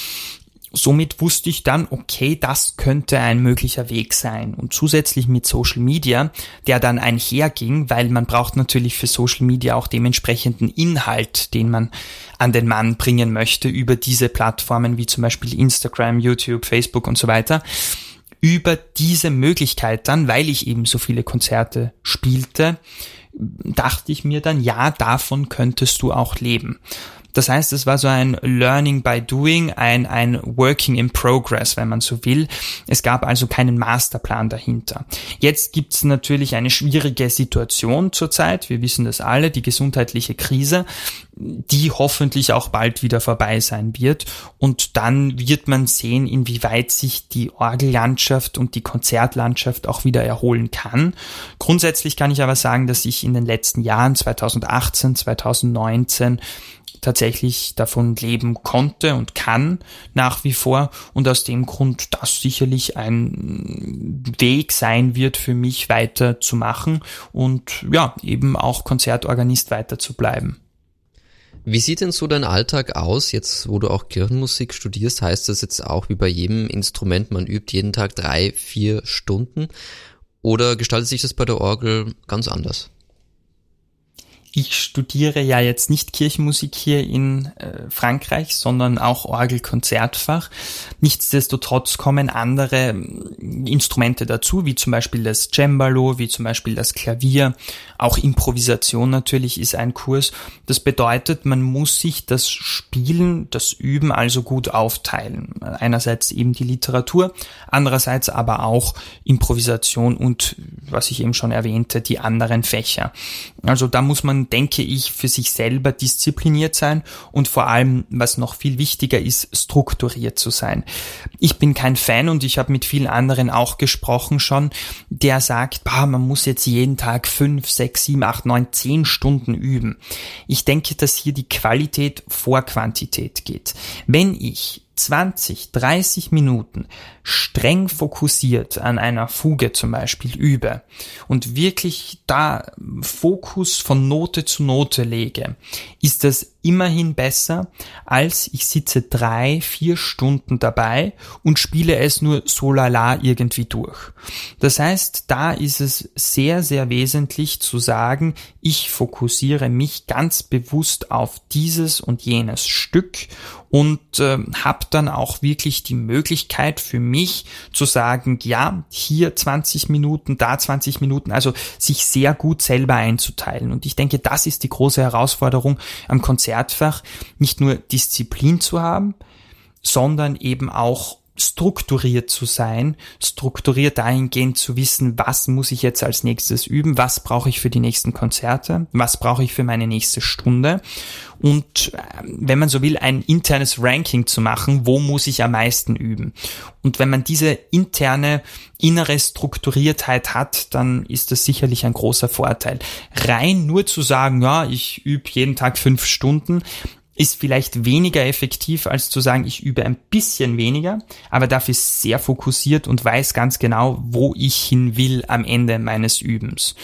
Somit wusste ich dann, okay, das könnte ein möglicher Weg sein. Und zusätzlich mit Social Media, der dann einherging, weil man braucht natürlich für Social Media auch dementsprechenden Inhalt, den man an den Mann bringen möchte über diese Plattformen wie zum Beispiel Instagram, YouTube, Facebook und so weiter über diese Möglichkeit dann, weil ich eben so viele Konzerte spielte, dachte ich mir dann, ja, davon könntest du auch leben. Das heißt, es war so ein Learning by Doing, ein, ein Working in Progress, wenn man so will. Es gab also keinen Masterplan dahinter. Jetzt gibt es natürlich eine schwierige Situation zurzeit. Wir wissen das alle, die gesundheitliche Krise, die hoffentlich auch bald wieder vorbei sein wird. Und dann wird man sehen, inwieweit sich die Orgellandschaft und die Konzertlandschaft auch wieder erholen kann. Grundsätzlich kann ich aber sagen, dass ich in den letzten Jahren 2018, 2019 tatsächlich davon leben konnte und kann nach wie vor und aus dem Grund das sicherlich ein Weg sein wird für mich weiter zu machen und ja, eben auch Konzertorganist weiter zu bleiben. Wie sieht denn so dein Alltag aus, jetzt wo du auch Kirchenmusik studierst? Heißt das jetzt auch wie bei jedem Instrument, man übt jeden Tag drei, vier Stunden? Oder gestaltet sich das bei der Orgel ganz anders? Ich studiere ja jetzt nicht Kirchenmusik hier in äh, Frankreich, sondern auch Orgelkonzertfach. Nichtsdestotrotz kommen andere mm, Instrumente dazu, wie zum Beispiel das Cembalo, wie zum Beispiel das Klavier. Auch Improvisation natürlich ist ein Kurs. Das bedeutet, man muss sich das Spielen, das Üben also gut aufteilen. Einerseits eben die Literatur, andererseits aber auch Improvisation und, was ich eben schon erwähnte, die anderen Fächer. Also da muss man denke ich, für sich selber diszipliniert sein und vor allem, was noch viel wichtiger ist, strukturiert zu sein. Ich bin kein Fan und ich habe mit vielen anderen auch gesprochen schon, der sagt, bah, man muss jetzt jeden Tag fünf, sechs, sieben, acht, neun, zehn Stunden üben. Ich denke, dass hier die Qualität vor Quantität geht. Wenn ich 20, 30 Minuten streng fokussiert an einer Fuge zum Beispiel übe und wirklich da Fokus von Note zu Note lege, ist das immerhin besser, als ich sitze drei, vier Stunden dabei und spiele es nur so lala irgendwie durch. Das heißt, da ist es sehr, sehr wesentlich zu sagen, ich fokussiere mich ganz bewusst auf dieses und jenes Stück und äh, habe dann auch wirklich die Möglichkeit für mich zu sagen, ja, hier 20 Minuten, da 20 Minuten, also sich sehr gut selber einzuteilen. Und ich denke, das ist die große Herausforderung am Konzertfach, nicht nur Disziplin zu haben, sondern eben auch strukturiert zu sein, strukturiert dahingehend zu wissen, was muss ich jetzt als nächstes üben, was brauche ich für die nächsten Konzerte, was brauche ich für meine nächste Stunde und ähm, wenn man so will, ein internes Ranking zu machen, wo muss ich am meisten üben. Und wenn man diese interne innere Strukturiertheit hat, dann ist das sicherlich ein großer Vorteil. Rein nur zu sagen, ja, ich übe jeden Tag fünf Stunden, ist vielleicht weniger effektiv, als zu sagen, ich übe ein bisschen weniger, aber dafür sehr fokussiert und weiß ganz genau, wo ich hin will am Ende meines Übens.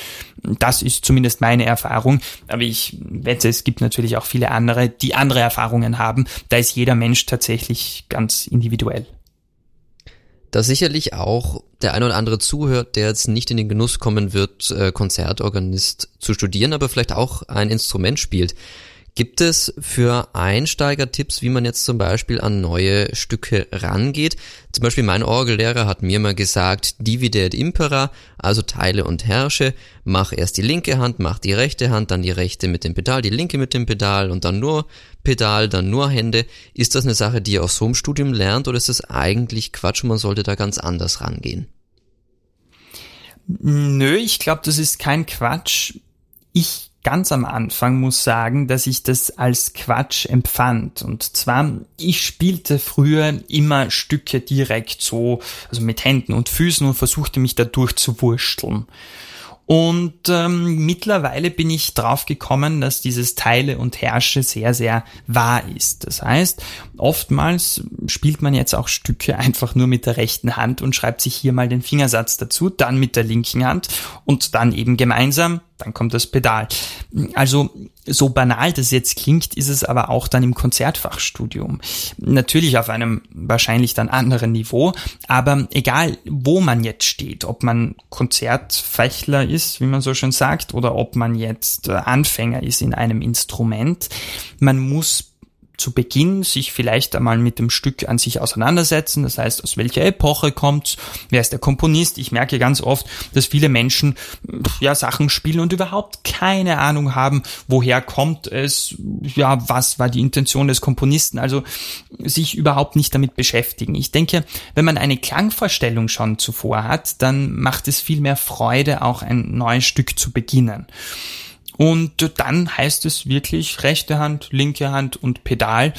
Das ist zumindest meine Erfahrung, aber ich wette, es gibt natürlich auch viele andere, die andere Erfahrungen haben. Da ist jeder Mensch tatsächlich ganz individuell. Da sicherlich auch der ein oder andere zuhört, der jetzt nicht in den Genuss kommen wird, äh, Konzertorganist zu studieren, aber vielleicht auch ein Instrument spielt. Gibt es für Einsteiger Tipps, wie man jetzt zum Beispiel an neue Stücke rangeht? Zum Beispiel mein Orgellehrer hat mir mal gesagt, divide et impera, also teile und herrsche, mach erst die linke Hand, mach die rechte Hand, dann die rechte mit dem Pedal, die linke mit dem Pedal und dann nur Pedal, dann nur Hände. Ist das eine Sache, die ihr aus so einem Studium lernt oder ist das eigentlich Quatsch und man sollte da ganz anders rangehen? Nö, ich glaube, das ist kein Quatsch. Ich ganz am Anfang muss sagen, dass ich das als Quatsch empfand. Und zwar, ich spielte früher immer Stücke direkt so, also mit Händen und Füßen und versuchte mich da durchzuwursteln. Und ähm, mittlerweile bin ich drauf gekommen, dass dieses Teile und Herrsche sehr, sehr wahr ist. Das heißt, oftmals spielt man jetzt auch Stücke einfach nur mit der rechten Hand und schreibt sich hier mal den Fingersatz dazu, dann mit der linken Hand und dann eben gemeinsam dann kommt das Pedal. Also so banal das jetzt klingt, ist es aber auch dann im Konzertfachstudium. Natürlich auf einem wahrscheinlich dann anderen Niveau, aber egal wo man jetzt steht, ob man Konzertfächler ist, wie man so schön sagt, oder ob man jetzt Anfänger ist in einem Instrument, man muss zu Beginn sich vielleicht einmal mit dem Stück an sich auseinandersetzen. Das heißt, aus welcher Epoche kommt's? Wer ist der Komponist? Ich merke ganz oft, dass viele Menschen ja Sachen spielen und überhaupt keine Ahnung haben, woher kommt es? Ja, was war die Intention des Komponisten? Also sich überhaupt nicht damit beschäftigen. Ich denke, wenn man eine Klangvorstellung schon zuvor hat, dann macht es viel mehr Freude, auch ein neues Stück zu beginnen. Und dann heißt es wirklich rechte Hand, linke Hand und Pedal.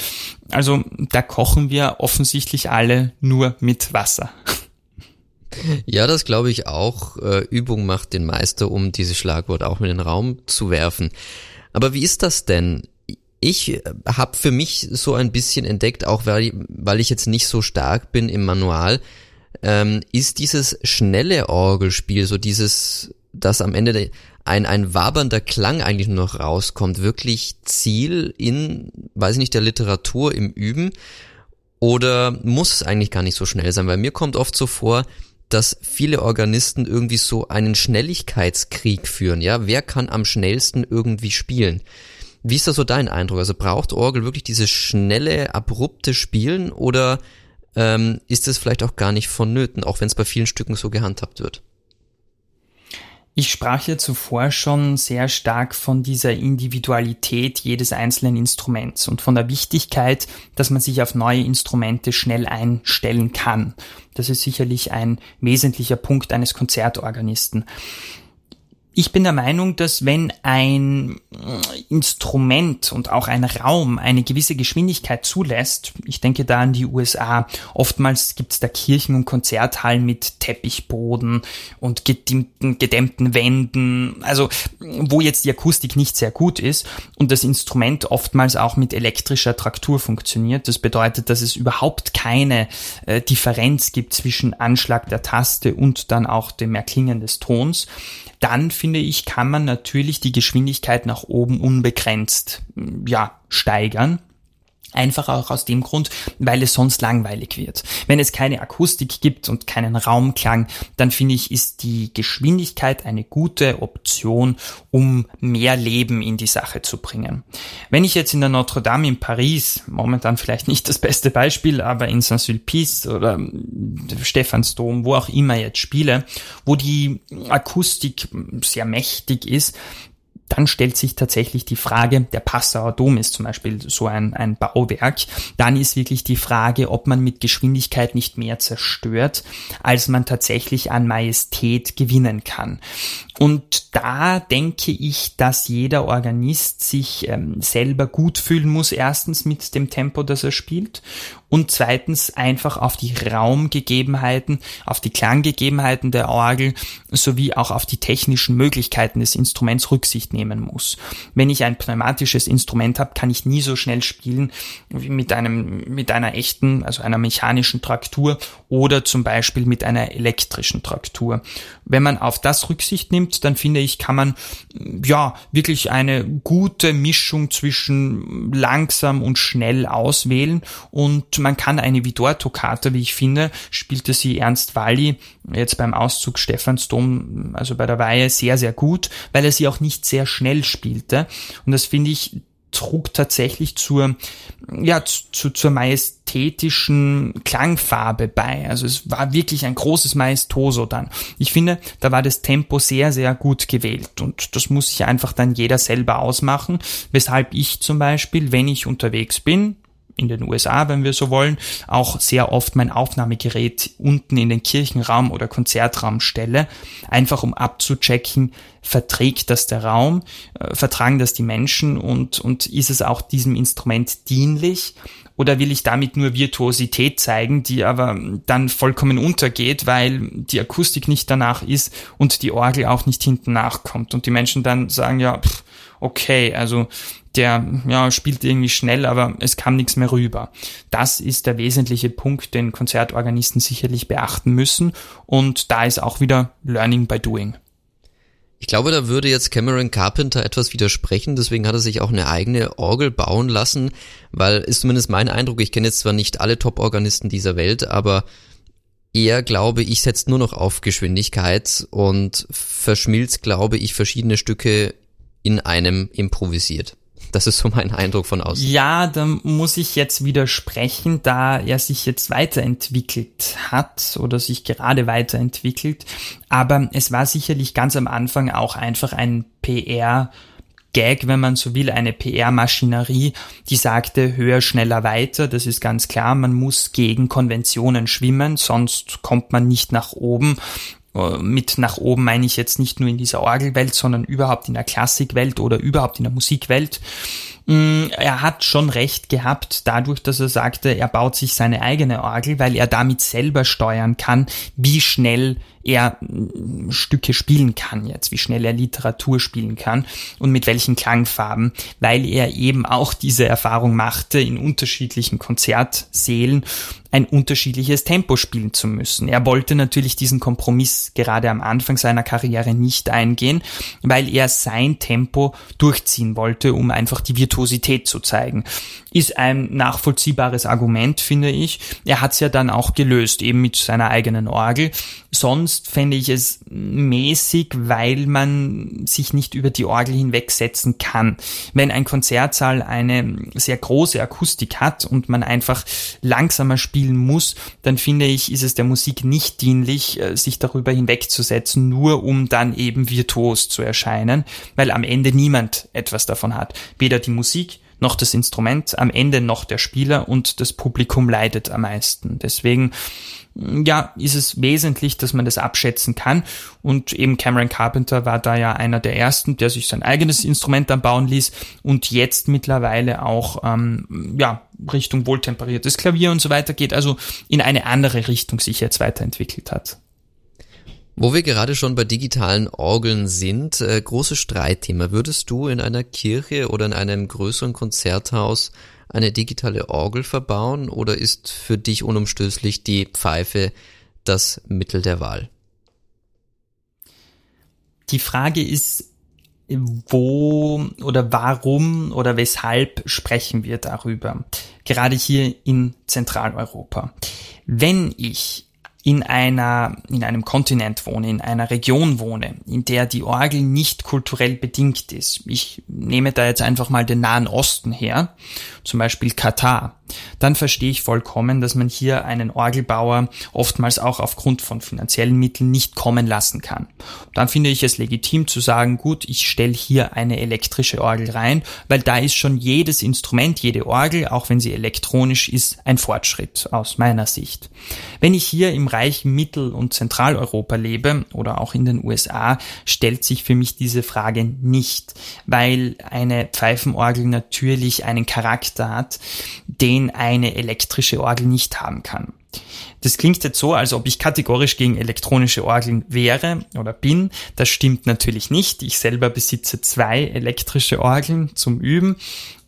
Also da kochen wir offensichtlich alle nur mit Wasser. Ja, das glaube ich auch. Äh, Übung macht den Meister, um dieses Schlagwort auch in den Raum zu werfen. Aber wie ist das denn? Ich habe für mich so ein bisschen entdeckt, auch weil, ich jetzt nicht so stark bin im Manual, ähm, ist dieses schnelle Orgelspiel, so dieses, das am Ende ein, ein wabernder Klang eigentlich nur noch rauskommt, wirklich Ziel in, weiß ich nicht, der Literatur, im Üben? Oder muss es eigentlich gar nicht so schnell sein? Weil mir kommt oft so vor, dass viele Organisten irgendwie so einen Schnelligkeitskrieg führen, ja? Wer kann am schnellsten irgendwie spielen? Wie ist da so dein Eindruck? Also braucht Orgel wirklich dieses schnelle, abrupte Spielen oder ähm, ist es vielleicht auch gar nicht vonnöten, auch wenn es bei vielen Stücken so gehandhabt wird? Ich sprach ja zuvor schon sehr stark von dieser Individualität jedes einzelnen Instruments und von der Wichtigkeit, dass man sich auf neue Instrumente schnell einstellen kann. Das ist sicherlich ein wesentlicher Punkt eines Konzertorganisten. Ich bin der Meinung, dass wenn ein Instrument und auch ein Raum eine gewisse Geschwindigkeit zulässt, ich denke da an die USA, oftmals gibt es da Kirchen und Konzerthallen mit Teppichboden und gedimmten, gedämmten Wänden, also wo jetzt die Akustik nicht sehr gut ist und das Instrument oftmals auch mit elektrischer Traktur funktioniert. Das bedeutet, dass es überhaupt keine äh, Differenz gibt zwischen Anschlag der Taste und dann auch dem Erklingen des Tons dann finde ich, kann man natürlich die Geschwindigkeit nach oben unbegrenzt, ja, steigern. Einfach auch aus dem Grund, weil es sonst langweilig wird. Wenn es keine Akustik gibt und keinen Raumklang, dann finde ich, ist die Geschwindigkeit eine gute Option, um mehr Leben in die Sache zu bringen. Wenn ich jetzt in der Notre Dame in Paris, momentan vielleicht nicht das beste Beispiel, aber in Saint-Sulpice oder Stephansdom, wo auch immer jetzt spiele, wo die Akustik sehr mächtig ist, dann stellt sich tatsächlich die Frage, der Passauer Dom ist zum Beispiel so ein, ein Bauwerk, dann ist wirklich die Frage, ob man mit Geschwindigkeit nicht mehr zerstört, als man tatsächlich an Majestät gewinnen kann. Und da denke ich, dass jeder Organist sich ähm, selber gut fühlen muss, erstens mit dem Tempo, das er spielt, und zweitens einfach auf die Raumgegebenheiten, auf die Klanggegebenheiten der Orgel sowie auch auf die technischen Möglichkeiten des Instruments Rücksicht nehmen muss. Wenn ich ein pneumatisches Instrument habe, kann ich nie so schnell spielen wie mit einem, mit einer echten, also einer mechanischen Traktur oder zum Beispiel mit einer elektrischen Traktur. Wenn man auf das Rücksicht nimmt, dann finde ich, kann man ja wirklich eine gute Mischung zwischen langsam und schnell auswählen und man kann eine Vidor-Toccata, wie ich finde, spielte sie Ernst Walli jetzt beim Auszug Stephansdom, also bei der Weihe, sehr, sehr gut, weil er sie auch nicht sehr schnell spielte. Und das finde ich trug tatsächlich zur, ja, zu, zur majestätischen Klangfarbe bei. Also es war wirklich ein großes Maestoso dann. Ich finde, da war das Tempo sehr, sehr gut gewählt und das muss sich einfach dann jeder selber ausmachen, weshalb ich zum Beispiel, wenn ich unterwegs bin, in den USA, wenn wir so wollen, auch sehr oft mein Aufnahmegerät unten in den Kirchenraum oder Konzertraum stelle, einfach um abzuchecken, verträgt das der Raum, äh, vertragen das die Menschen und, und ist es auch diesem Instrument dienlich oder will ich damit nur Virtuosität zeigen, die aber dann vollkommen untergeht, weil die Akustik nicht danach ist und die Orgel auch nicht hinten nachkommt und die Menschen dann sagen, ja, pff, okay, also der ja, spielt irgendwie schnell, aber es kam nichts mehr rüber. Das ist der wesentliche Punkt, den Konzertorganisten sicherlich beachten müssen und da ist auch wieder Learning by Doing. Ich glaube, da würde jetzt Cameron Carpenter etwas widersprechen, deswegen hat er sich auch eine eigene Orgel bauen lassen, weil ist zumindest mein Eindruck, ich kenne jetzt zwar nicht alle Top-Organisten dieser Welt, aber er, glaube ich, setzt nur noch auf Geschwindigkeit und verschmilzt, glaube ich, verschiedene Stücke in einem improvisiert. Das ist so mein Eindruck von außen. Ja, da muss ich jetzt widersprechen, da er sich jetzt weiterentwickelt hat oder sich gerade weiterentwickelt. Aber es war sicherlich ganz am Anfang auch einfach ein PR Gag, wenn man so will, eine PR-Maschinerie, die sagte, höher, schneller, weiter. Das ist ganz klar. Man muss gegen Konventionen schwimmen, sonst kommt man nicht nach oben. Äh, mit nach oben meine ich jetzt nicht nur in dieser Orgelwelt, sondern überhaupt in der Klassikwelt oder überhaupt in der Musikwelt. Mm, er hat schon recht gehabt, dadurch, dass er sagte, er baut sich seine eigene Orgel, weil er damit selber steuern kann, wie schnell er mm, Stücke spielen kann jetzt, wie schnell er Literatur spielen kann und mit welchen Klangfarben, weil er eben auch diese Erfahrung machte, in unterschiedlichen Konzertsälen ein unterschiedliches Tempo spielen zu müssen. Er wollte natürlich diesen Kompromiss gerade am Anfang seiner Karriere nicht eingehen, weil er sein Tempo durchziehen wollte, um einfach die Virtuosität Virtuosität zu zeigen. Ist ein nachvollziehbares Argument, finde ich. Er hat es ja dann auch gelöst, eben mit seiner eigenen Orgel. Sonst fände ich es mäßig, weil man sich nicht über die Orgel hinwegsetzen kann. Wenn ein Konzertsaal eine sehr große Akustik hat und man einfach langsamer spielen muss, dann finde ich, ist es der Musik nicht dienlich, äh, sich darüber hinwegzusetzen, nur um dann eben virtuos zu erscheinen, weil am Ende niemand etwas davon hat. Weder die Musik noch das Instrument, am Ende noch der Spieler und das Publikum leidet am meisten. Deswegen ja, ist es wesentlich, dass man das abschätzen kann. Und eben Cameron Carpenter war da ja einer der ersten, der sich sein eigenes Instrument dann bauen ließ und jetzt mittlerweile auch ähm, ja, Richtung wohltemperiertes Klavier und so weiter geht, also in eine andere Richtung sich jetzt weiterentwickelt hat. Wo wir gerade schon bei digitalen Orgeln sind, äh, großes Streitthema. Würdest du in einer Kirche oder in einem größeren Konzerthaus eine digitale Orgel verbauen oder ist für dich unumstößlich die Pfeife das Mittel der Wahl? Die Frage ist, wo oder warum oder weshalb sprechen wir darüber? Gerade hier in Zentraleuropa. Wenn ich in einer, in einem Kontinent wohne, in einer Region wohne, in der die Orgel nicht kulturell bedingt ist. Ich nehme da jetzt einfach mal den Nahen Osten her, zum Beispiel Katar dann verstehe ich vollkommen, dass man hier einen Orgelbauer oftmals auch aufgrund von finanziellen Mitteln nicht kommen lassen kann. Dann finde ich es legitim zu sagen, gut, ich stelle hier eine elektrische Orgel rein, weil da ist schon jedes Instrument, jede Orgel, auch wenn sie elektronisch ist, ein Fortschritt aus meiner Sicht. Wenn ich hier im reichen Mittel- und Zentraleuropa lebe oder auch in den USA, stellt sich für mich diese Frage nicht, weil eine Pfeifenorgel natürlich einen Charakter hat, den den eine elektrische Orgel nicht haben kann. Das klingt jetzt so, als ob ich kategorisch gegen elektronische Orgeln wäre oder bin. Das stimmt natürlich nicht. Ich selber besitze zwei elektrische Orgeln zum Üben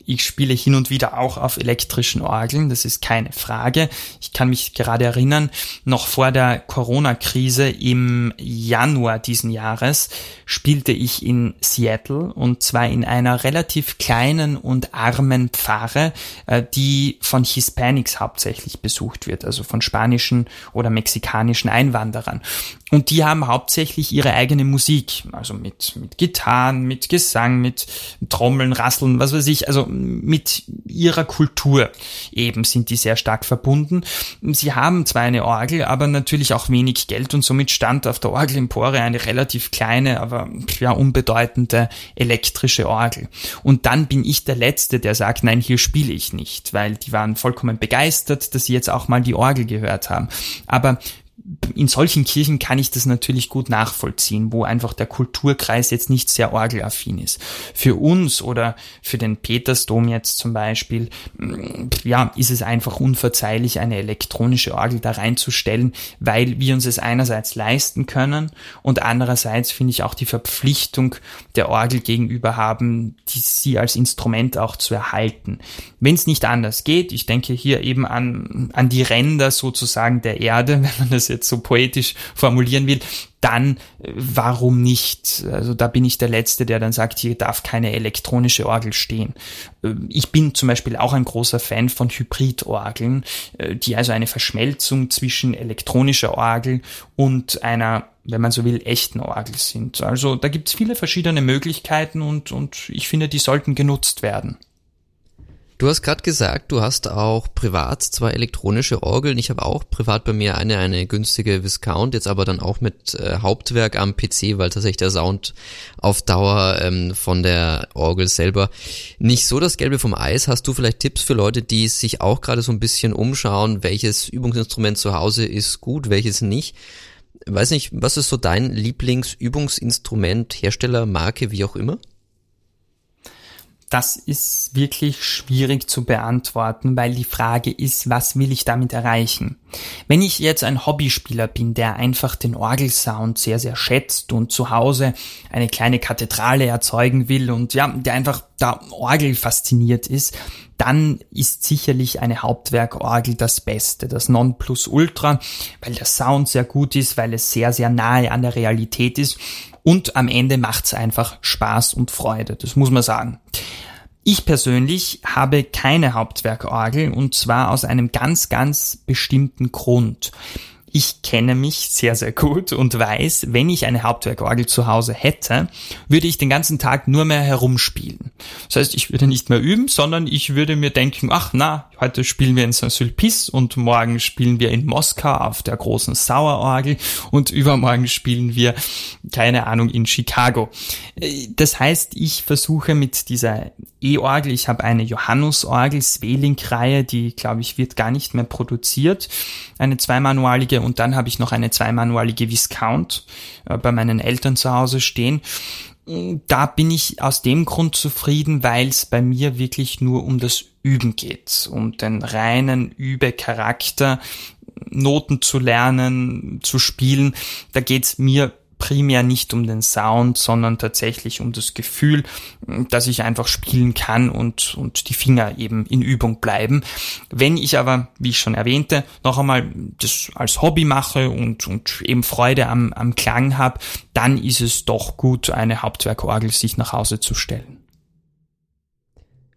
ich spiele hin und wieder auch auf elektrischen Orgeln, das ist keine Frage. Ich kann mich gerade erinnern, noch vor der Corona-Krise im Januar diesen Jahres spielte ich in Seattle und zwar in einer relativ kleinen und armen Pfarre, äh, die von Hispanics hauptsächlich besucht wird, also von spanischen oder mexikanischen Einwanderern. Und die haben hauptsächlich ihre eigene Musik, also mit, mit Gitarren, mit Gesang, mit Trommeln, Rasseln, was weiß ich, also mit ihrer Kultur eben sind die sehr stark verbunden. Sie haben zwar eine Orgel, aber natürlich auch wenig Geld und somit stand auf der Orgelempore eine relativ kleine, aber ja unbedeutende elektrische Orgel. Und dann bin ich der Letzte, der sagt, nein, hier spiele ich nicht, weil die waren vollkommen begeistert, dass sie jetzt auch mal die Orgel gehört haben. Aber in solchen Kirchen kann ich das natürlich gut nachvollziehen, wo einfach der Kulturkreis jetzt nicht sehr orgelaffin ist. Für uns oder für den Petersdom jetzt zum Beispiel, mm, ja, ist es einfach unverzeihlich, eine elektronische Orgel da reinzustellen, weil wir uns es einerseits leisten können und andererseits finde ich auch die Verpflichtung der Orgel gegenüber haben, die sie als Instrument auch zu erhalten. Wenn es nicht anders geht, ich denke hier eben an, an die Ränder sozusagen der Erde, wenn man das jetzt so poetisch formulieren will, dann äh, warum nicht? Also da bin ich der Letzte, der dann sagt, hier darf keine elektronische Orgel stehen. Äh, ich bin zum Beispiel auch ein großer Fan von Hybridorgeln, äh, die also eine Verschmelzung zwischen elektronischer Orgel und einer wenn man so will, echten Orgel sind. Also da gibt's viele verschiedene Möglichkeiten und, und ich finde, die sollten genutzt werden. Du hast gerade gesagt, du hast auch privat zwei elektronische Orgeln. Ich habe auch privat bei mir eine, eine günstige Viscount, jetzt aber dann auch mit äh, Hauptwerk am PC, weil tatsächlich der Sound auf Dauer ähm, von der Orgel selber nicht so das Gelbe vom Eis. Hast du vielleicht Tipps für Leute, die sich auch gerade so ein bisschen umschauen, welches Übungsinstrument zu Hause ist gut, welches nicht? Weiß nicht, was ist so dein Lieblingsübungsinstrument, Hersteller, Marke, wie auch immer? Das ist wirklich schwierig zu beantworten, weil die Frage ist, was will ich damit erreichen? Wenn ich jetzt ein Hobbyspieler bin, der einfach den Orgelsound sehr, sehr schätzt und zu Hause eine kleine Kathedrale erzeugen will und ja, der einfach da Orgel fasziniert ist, dann ist sicherlich eine Hauptwerkorgel das Beste, das Nonplusultra, weil der Sound sehr gut ist, weil es sehr, sehr nahe an der Realität ist und am Ende macht's einfach Spaß und Freude, das muss man sagen. Ich persönlich habe keine Hauptwerkorgel und zwar aus einem ganz, ganz bestimmten Grund. Ich kenne mich sehr, sehr gut und weiß, wenn ich eine Hauptwerkorgel zu Hause hätte, würde ich den ganzen Tag nur mehr herumspielen. Das heißt, ich würde nicht mehr üben, sondern ich würde mir denken, ach na, heute spielen wir in Saint-Sulpice und morgen spielen wir in Moskau auf der großen Sauerorgel und übermorgen spielen wir, keine Ahnung, in Chicago. Das heißt, ich versuche mit dieser E-Orgel, ich habe eine Johannusorgel, Swelink-Reihe, die, glaube ich, wird gar nicht mehr produziert, eine zweimanualige und dann habe ich noch eine zweimanualige Viscount äh, bei meinen Eltern zu Hause stehen. Da bin ich aus dem Grund zufrieden, weil es bei mir wirklich nur um das Üben geht, um den reinen Übecharakter, Noten zu lernen, zu spielen. Da geht's mir primär nicht um den Sound, sondern tatsächlich um das Gefühl, dass ich einfach spielen kann und, und die Finger eben in Übung bleiben. Wenn ich aber, wie ich schon erwähnte, noch einmal das als Hobby mache und, und eben Freude am, am Klang habe, dann ist es doch gut, eine Hauptwerkorgel sich nach Hause zu stellen.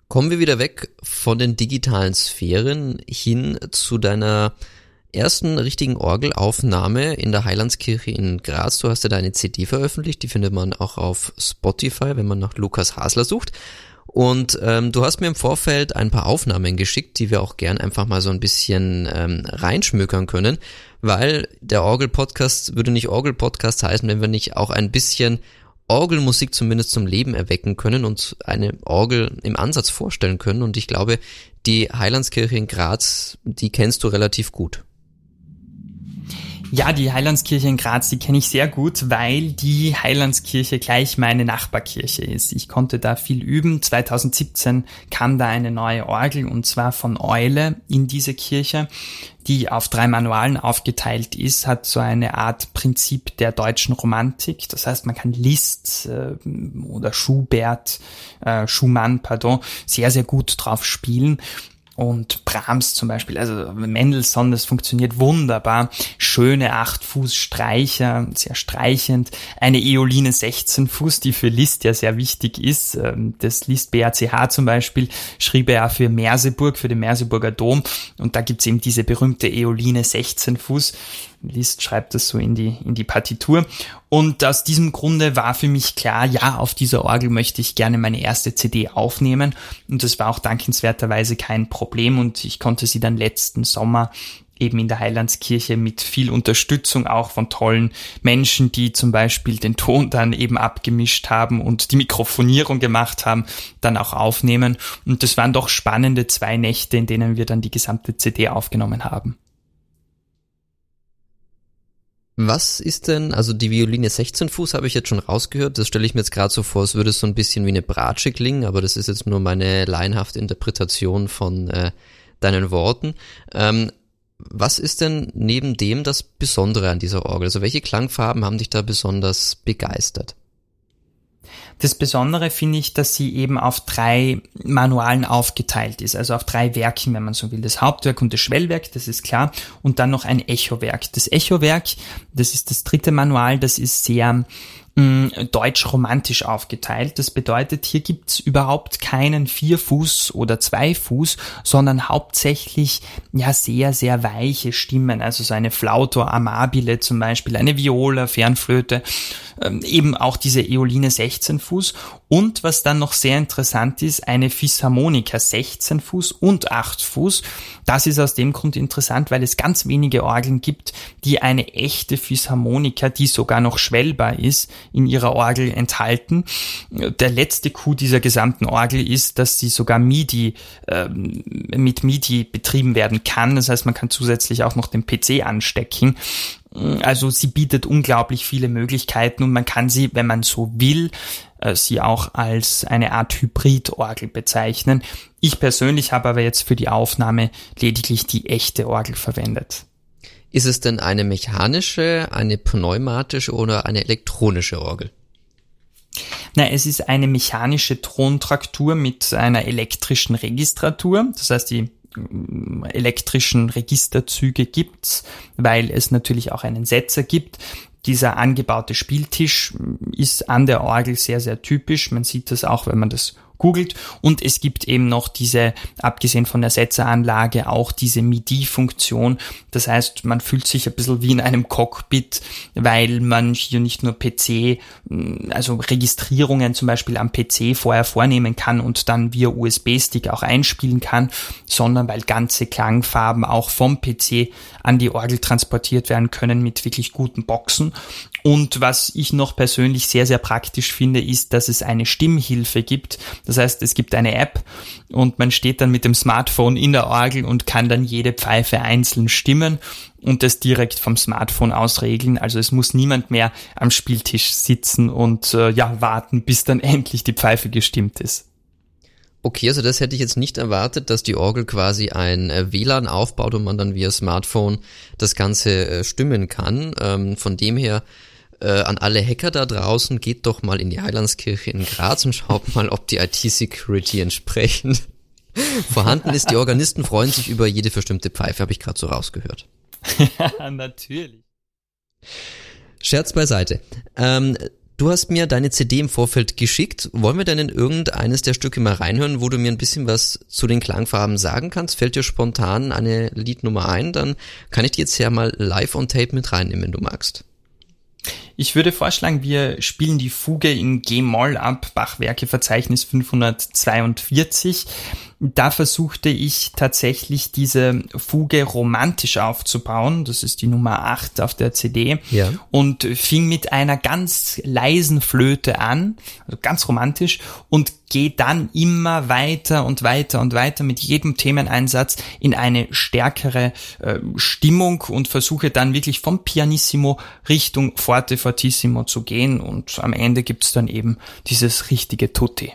Kommen wir wieder weg von den digitalen Sphären hin zu deiner ersten richtigen Orgelaufnahme in der Heilandskirche in Graz. Du hast ja deine CD veröffentlicht, die findet man auch auf Spotify, wenn man nach Lukas Hasler sucht. Und ähm, du hast mir im Vorfeld ein paar Aufnahmen geschickt, die wir auch gern einfach mal so ein bisschen ähm, reinschmökern können, weil der Orgel-Podcast würde nicht Orgel-Podcast heißen, wenn wir nicht auch ein bisschen Orgelmusik zumindest zum Leben erwecken können und eine Orgel im Ansatz vorstellen können. Und ich glaube, die Heilandskirche in Graz, die kennst du relativ gut. Ja, die Heilandskirche in Graz, die kenne ich sehr gut, weil die Heilandskirche gleich meine Nachbarkirche ist. Ich konnte da viel üben. 2017 kam da eine neue Orgel und zwar von Eule in diese Kirche, die auf drei Manualen aufgeteilt ist, hat so eine Art Prinzip der deutschen Romantik. Das heißt, man kann Liszt äh, oder Schubert, äh, Schumann, pardon, sehr, sehr gut drauf spielen und Brahms zum Beispiel, also Mendelssohn, das funktioniert wunderbar. Schöne 8 Fuß Streicher, sehr streichend. Eine Eoline 16 Fuß, die für Liszt ja sehr wichtig ist. Ähm, das Liszt BACH zum Beispiel schrieb er ja für Merseburg, für den Merseburger Dom. Und da gibt's eben diese berühmte Eoline 16 Fuß. Liszt schreibt das so in die, in die Partitur. Und aus diesem Grunde war für mich klar, ja, auf dieser Orgel möchte ich gerne meine erste CD aufnehmen. Und das war auch dankenswerterweise kein Problem. Und ich konnte sie dann letzten Sommer eben in der Heilandskirche mit viel Unterstützung auch von tollen Menschen, die zum Beispiel den Ton dann eben abgemischt haben und die Mikrofonierung gemacht haben, dann auch aufnehmen. Und das waren doch spannende zwei Nächte, in denen wir dann die gesamte CD aufgenommen haben. Was ist denn, also die Violine 16 Fuß habe ich jetzt schon rausgehört, das stelle ich mir jetzt gerade so vor, es würde so ein bisschen wie eine Bratsche klingen, aber das ist jetzt nur meine laienhafte Interpretation von äh, deinen Worten. Ähm, was ist denn neben dem das Besondere an dieser Orgel? Also welche Klangfarben haben dich da besonders begeistert? Das Besondere finde ich, dass sie eben auf drei Manualen aufgeteilt ist, also auf drei Werken, wenn man so will. Das Hauptwerk und das Schwellwerk, das ist klar, und dann noch ein Echowerk. Das Echowerk, das ist das dritte Manual, das ist sehr deutsch-romantisch aufgeteilt. Das bedeutet, hier gibt's überhaupt keinen Vierfuß oder Zweifuß, sondern hauptsächlich ja sehr, sehr weiche Stimmen. Also so eine Flauto amabile zum Beispiel, eine Viola, Fernflöte, ähm, eben auch diese Eoline 16 Fuß und was dann noch sehr interessant ist, eine Philharmonika 16 Fuß und 8 Fuß. Das ist aus dem Grund interessant, weil es ganz wenige Orgeln gibt, die eine echte Philharmonika, die sogar noch schwellbar ist, in ihrer Orgel enthalten. Der letzte Coup dieser gesamten Orgel ist, dass sie sogar MIDI äh, mit MIDI betrieben werden kann. Das heißt, man kann zusätzlich auch noch den PC anstecken. Also sie bietet unglaublich viele Möglichkeiten und man kann sie, wenn man so will, äh, sie auch als eine Art Hybridorgel bezeichnen. Ich persönlich habe aber jetzt für die Aufnahme lediglich die echte Orgel verwendet. Ist es denn eine mechanische, eine pneumatische oder eine elektronische Orgel? Na, es ist eine mechanische Tontraktur mit einer elektrischen Registratur. Das heißt, die mm, elektrischen Registerzüge gibt's, weil es natürlich auch einen Setzer gibt. Dieser angebaute Spieltisch mm, ist an der Orgel sehr, sehr typisch. Man sieht das auch, wenn man das googelt. Und es gibt eben noch diese, abgesehen von der Setzeranlage, auch diese MIDI-Funktion. Das heißt, man fühlt sich ein bisschen wie in einem Cockpit, weil man hier nicht nur PC, also Registrierungen zum Beispiel am PC vorher vornehmen kann und dann via USB-Stick auch einspielen kann, sondern weil ganze Klangfarben auch vom PC an die Orgel transportiert werden können mit wirklich guten Boxen. Und was ich noch persönlich sehr, sehr praktisch finde, ist, dass es eine Stimmhilfe gibt. Das heißt, es gibt eine App und man steht dann mit dem Smartphone in der Orgel und kann dann jede Pfeife einzeln stimmen und das direkt vom Smartphone aus regeln. Also es muss niemand mehr am Spieltisch sitzen und äh, ja warten, bis dann endlich die Pfeife gestimmt ist. Okay, also das hätte ich jetzt nicht erwartet, dass die Orgel quasi ein äh, WLAN aufbaut und man dann via Smartphone das Ganze äh, stimmen kann. Ähm, von dem her äh, an alle Hacker da draußen, geht doch mal in die Heilandskirche in Graz und schaut mal, ob die IT-Security entsprechend vorhanden ist. Die Organisten freuen sich über jede verstimmte Pfeife, habe ich gerade so rausgehört. Ja, natürlich. Scherz beiseite. Ähm, Du hast mir deine CD im Vorfeld geschickt. Wollen wir denn in irgendeines der Stücke mal reinhören, wo du mir ein bisschen was zu den Klangfarben sagen kannst? Fällt dir spontan eine Liednummer ein? Dann kann ich die jetzt ja mal live on tape mit reinnehmen, wenn du magst. Ich würde vorschlagen, wir spielen die Fuge in G-Moll ab, Bachwerke Verzeichnis 542. Da versuchte ich tatsächlich diese Fuge romantisch aufzubauen. Das ist die Nummer 8 auf der CD. Ja. Und fing mit einer ganz leisen Flöte an, also ganz romantisch, und gehe dann immer weiter und weiter und weiter mit jedem Themeneinsatz in eine stärkere äh, Stimmung und versuche dann wirklich vom Pianissimo Richtung Forte Fortissimo zu gehen und am Ende gibt's dann eben dieses richtige Tutti.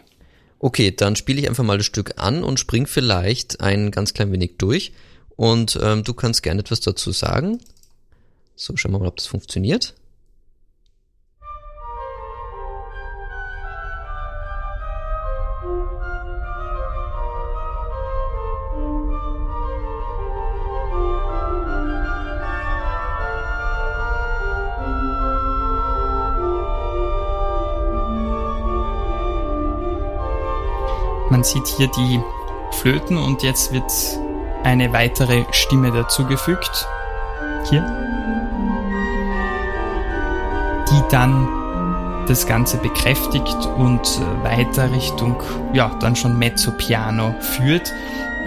Okay, dann spiele ich einfach mal das Stück an und spring vielleicht ein ganz klein wenig durch. Und ähm, du kannst gerne etwas dazu sagen. So, schauen wir mal, ob das funktioniert. Man sieht hier die Flöten und jetzt wird eine weitere Stimme dazugefügt. Hier. Die dann das Ganze bekräftigt und äh, weiter Richtung, ja, dann schon Mezzo-Piano führt.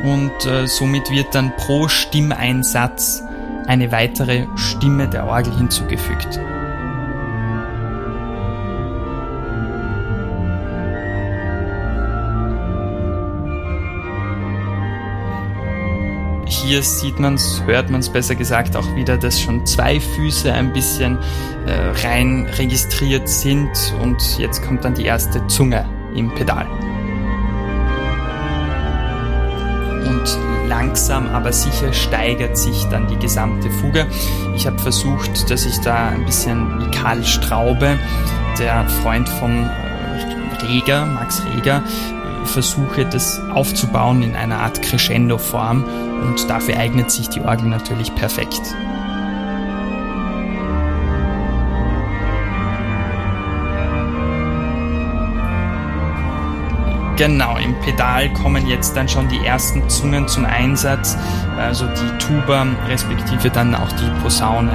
Und äh, somit wird dann pro Stimmeinsatz eine weitere Stimme der Orgel hinzugefügt. Hier sieht man es, hört man es besser gesagt auch wieder, dass schon zwei Füße ein bisschen äh, rein registriert sind und jetzt kommt dann die erste Zunge im Pedal. Und langsam aber sicher steigert sich dann die gesamte Fuge. Ich habe versucht, dass ich da ein bisschen wie Karl Straube, der Freund von äh, Reger, Max Reger, versuche, das aufzubauen in einer Art Crescendo-Form und dafür eignet sich die Orgel natürlich perfekt. Genau, im Pedal kommen jetzt dann schon die ersten Zungen zum Einsatz, also die Tuba respektive dann auch die Posaune.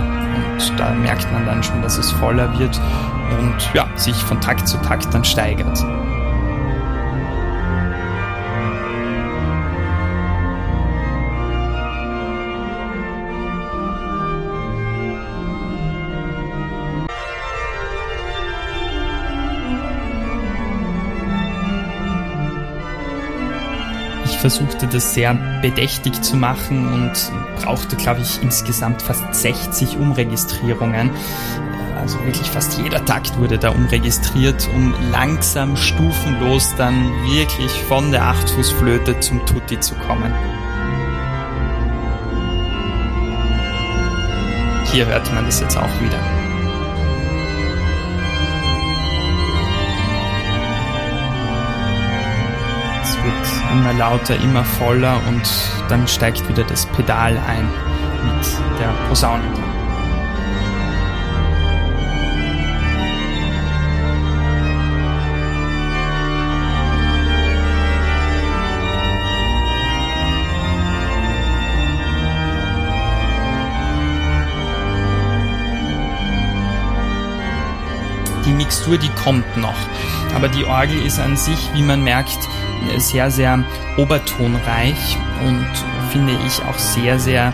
Und da merkt man dann schon, dass es voller wird und ja, sich von Takt zu Takt dann steigert. Versuchte das sehr bedächtig zu machen und brauchte, glaube ich, insgesamt fast 60 Umregistrierungen. Also wirklich fast jeder Takt wurde da umregistriert, um langsam stufenlos dann wirklich von der Achtfußflöte zum Tutti zu kommen. Hier hört man das jetzt auch wieder. immer lauter, immer voller und dann steigt wieder das Pedal ein mit der Posaune. Die Mixtur, die kommt noch. Aber die Orgel ist an sich, wie man merkt, sehr, sehr obertonreich und finde ich auch sehr, sehr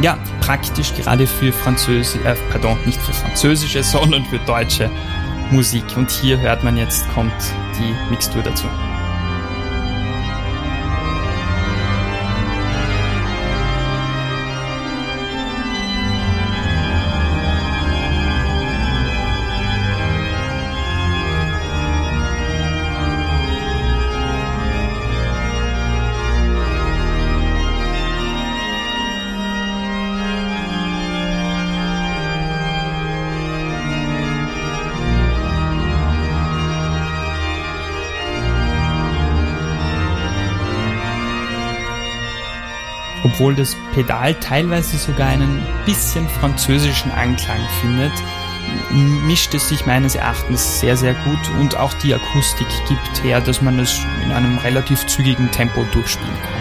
ja, praktisch gerade für Französische, äh, pardon, nicht für französische, sondern für deutsche Musik. Und hier hört man jetzt, kommt die Mixtur dazu. Obwohl das Pedal teilweise sogar einen bisschen französischen Anklang findet, mischt es sich meines Erachtens sehr, sehr gut und auch die Akustik gibt her, dass man es in einem relativ zügigen Tempo durchspielen kann.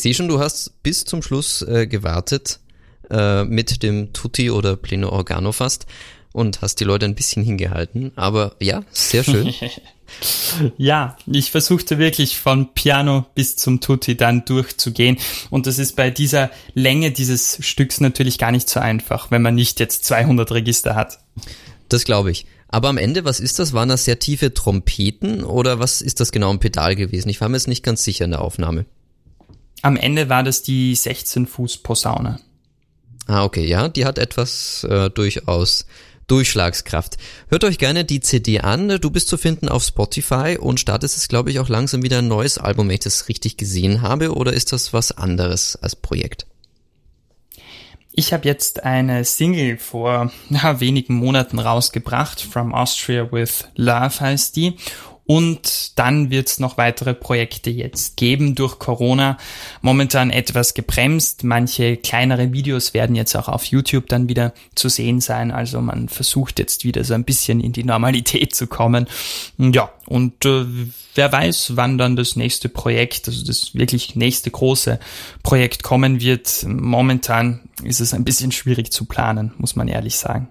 Ich sehe schon, du hast bis zum Schluss äh, gewartet äh, mit dem Tutti oder Pleno Organo fast und hast die Leute ein bisschen hingehalten. Aber ja, sehr schön. ja, ich versuchte wirklich von Piano bis zum Tutti dann durchzugehen. Und das ist bei dieser Länge dieses Stücks natürlich gar nicht so einfach, wenn man nicht jetzt 200 Register hat. Das glaube ich. Aber am Ende, was ist das? Waren das sehr tiefe Trompeten oder was ist das genau im Pedal gewesen? Ich war mir jetzt nicht ganz sicher in der Aufnahme. Am Ende war das die 16 Fuß Posaune. Ah, okay, ja, die hat etwas äh, durchaus Durchschlagskraft. Hört euch gerne die CD an. Du bist zu finden auf Spotify und startest es, glaube ich, auch langsam wieder ein neues Album, wenn ich das richtig gesehen habe. Oder ist das was anderes als Projekt? Ich habe jetzt eine Single vor ja, wenigen Monaten rausgebracht. From Austria with Love heißt die. Und dann wird es noch weitere Projekte jetzt geben durch Corona. Momentan etwas gebremst. Manche kleinere Videos werden jetzt auch auf YouTube dann wieder zu sehen sein. Also man versucht jetzt wieder so ein bisschen in die Normalität zu kommen. Ja, und äh, wer weiß, wann dann das nächste Projekt, also das wirklich nächste große Projekt kommen wird. Momentan ist es ein bisschen schwierig zu planen, muss man ehrlich sagen.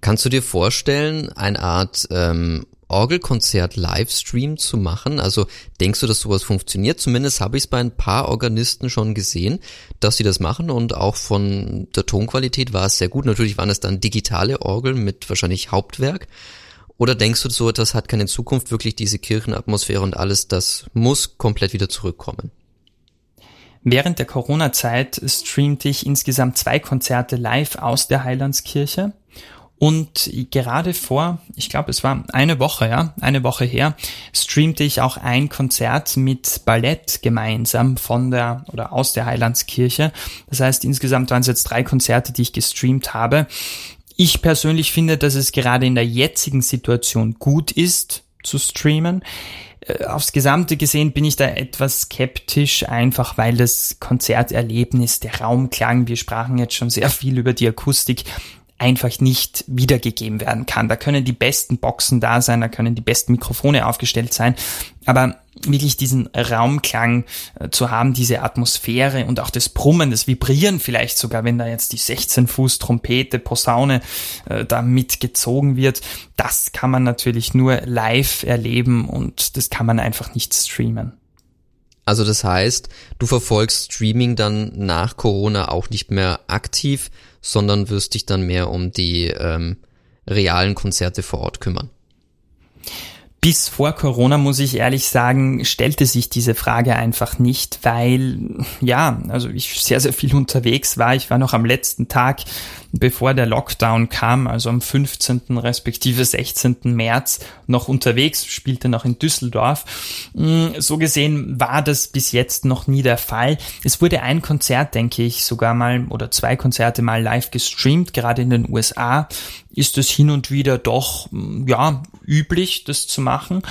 Kannst du dir vorstellen, eine Art ähm, Orgelkonzert-Livestream zu machen? Also denkst du, dass sowas funktioniert? Zumindest habe ich es bei ein paar Organisten schon gesehen, dass sie das machen und auch von der Tonqualität war es sehr gut. Natürlich waren es dann digitale Orgeln mit wahrscheinlich Hauptwerk. Oder denkst du, so etwas hat keine Zukunft, wirklich diese Kirchenatmosphäre und alles, das muss komplett wieder zurückkommen? Während der Corona-Zeit streamte ich insgesamt zwei Konzerte live aus der Heilandskirche und gerade vor, ich glaube, es war eine Woche, ja, eine Woche her, streamte ich auch ein Konzert mit Ballett gemeinsam von der oder aus der Heilandskirche. Das heißt, insgesamt waren es jetzt drei Konzerte, die ich gestreamt habe. Ich persönlich finde, dass es gerade in der jetzigen Situation gut ist zu streamen. Äh, aufs Gesamte gesehen bin ich da etwas skeptisch, einfach weil das Konzerterlebnis, der Raumklang, wir sprachen jetzt schon sehr viel über die Akustik, einfach nicht wiedergegeben werden kann. Da können die besten Boxen da sein, da können die besten Mikrofone aufgestellt sein, aber wirklich diesen Raumklang äh, zu haben, diese Atmosphäre und auch das Brummen, das Vibrieren vielleicht sogar, wenn da jetzt die 16 Fuß Trompete, Posaune äh, da mitgezogen wird, das kann man natürlich nur live erleben und das kann man einfach nicht streamen. Also das heißt, du verfolgst Streaming dann nach Corona auch nicht mehr aktiv, sondern wirst dich dann mehr um die ähm, realen Konzerte vor Ort kümmern. Bis vor Corona, muss ich ehrlich sagen, stellte sich diese Frage einfach nicht, weil, ja, also ich sehr, sehr viel unterwegs war. Ich war noch am letzten Tag, bevor der Lockdown kam, also am 15. respektive 16. März noch unterwegs, spielte noch in Düsseldorf. Mm, so gesehen war das bis jetzt noch nie der Fall. Es wurde ein Konzert, denke ich, sogar mal oder zwei Konzerte mal live gestreamt, gerade in den USA ist es hin und wieder doch, ja, üblich, das zu machen.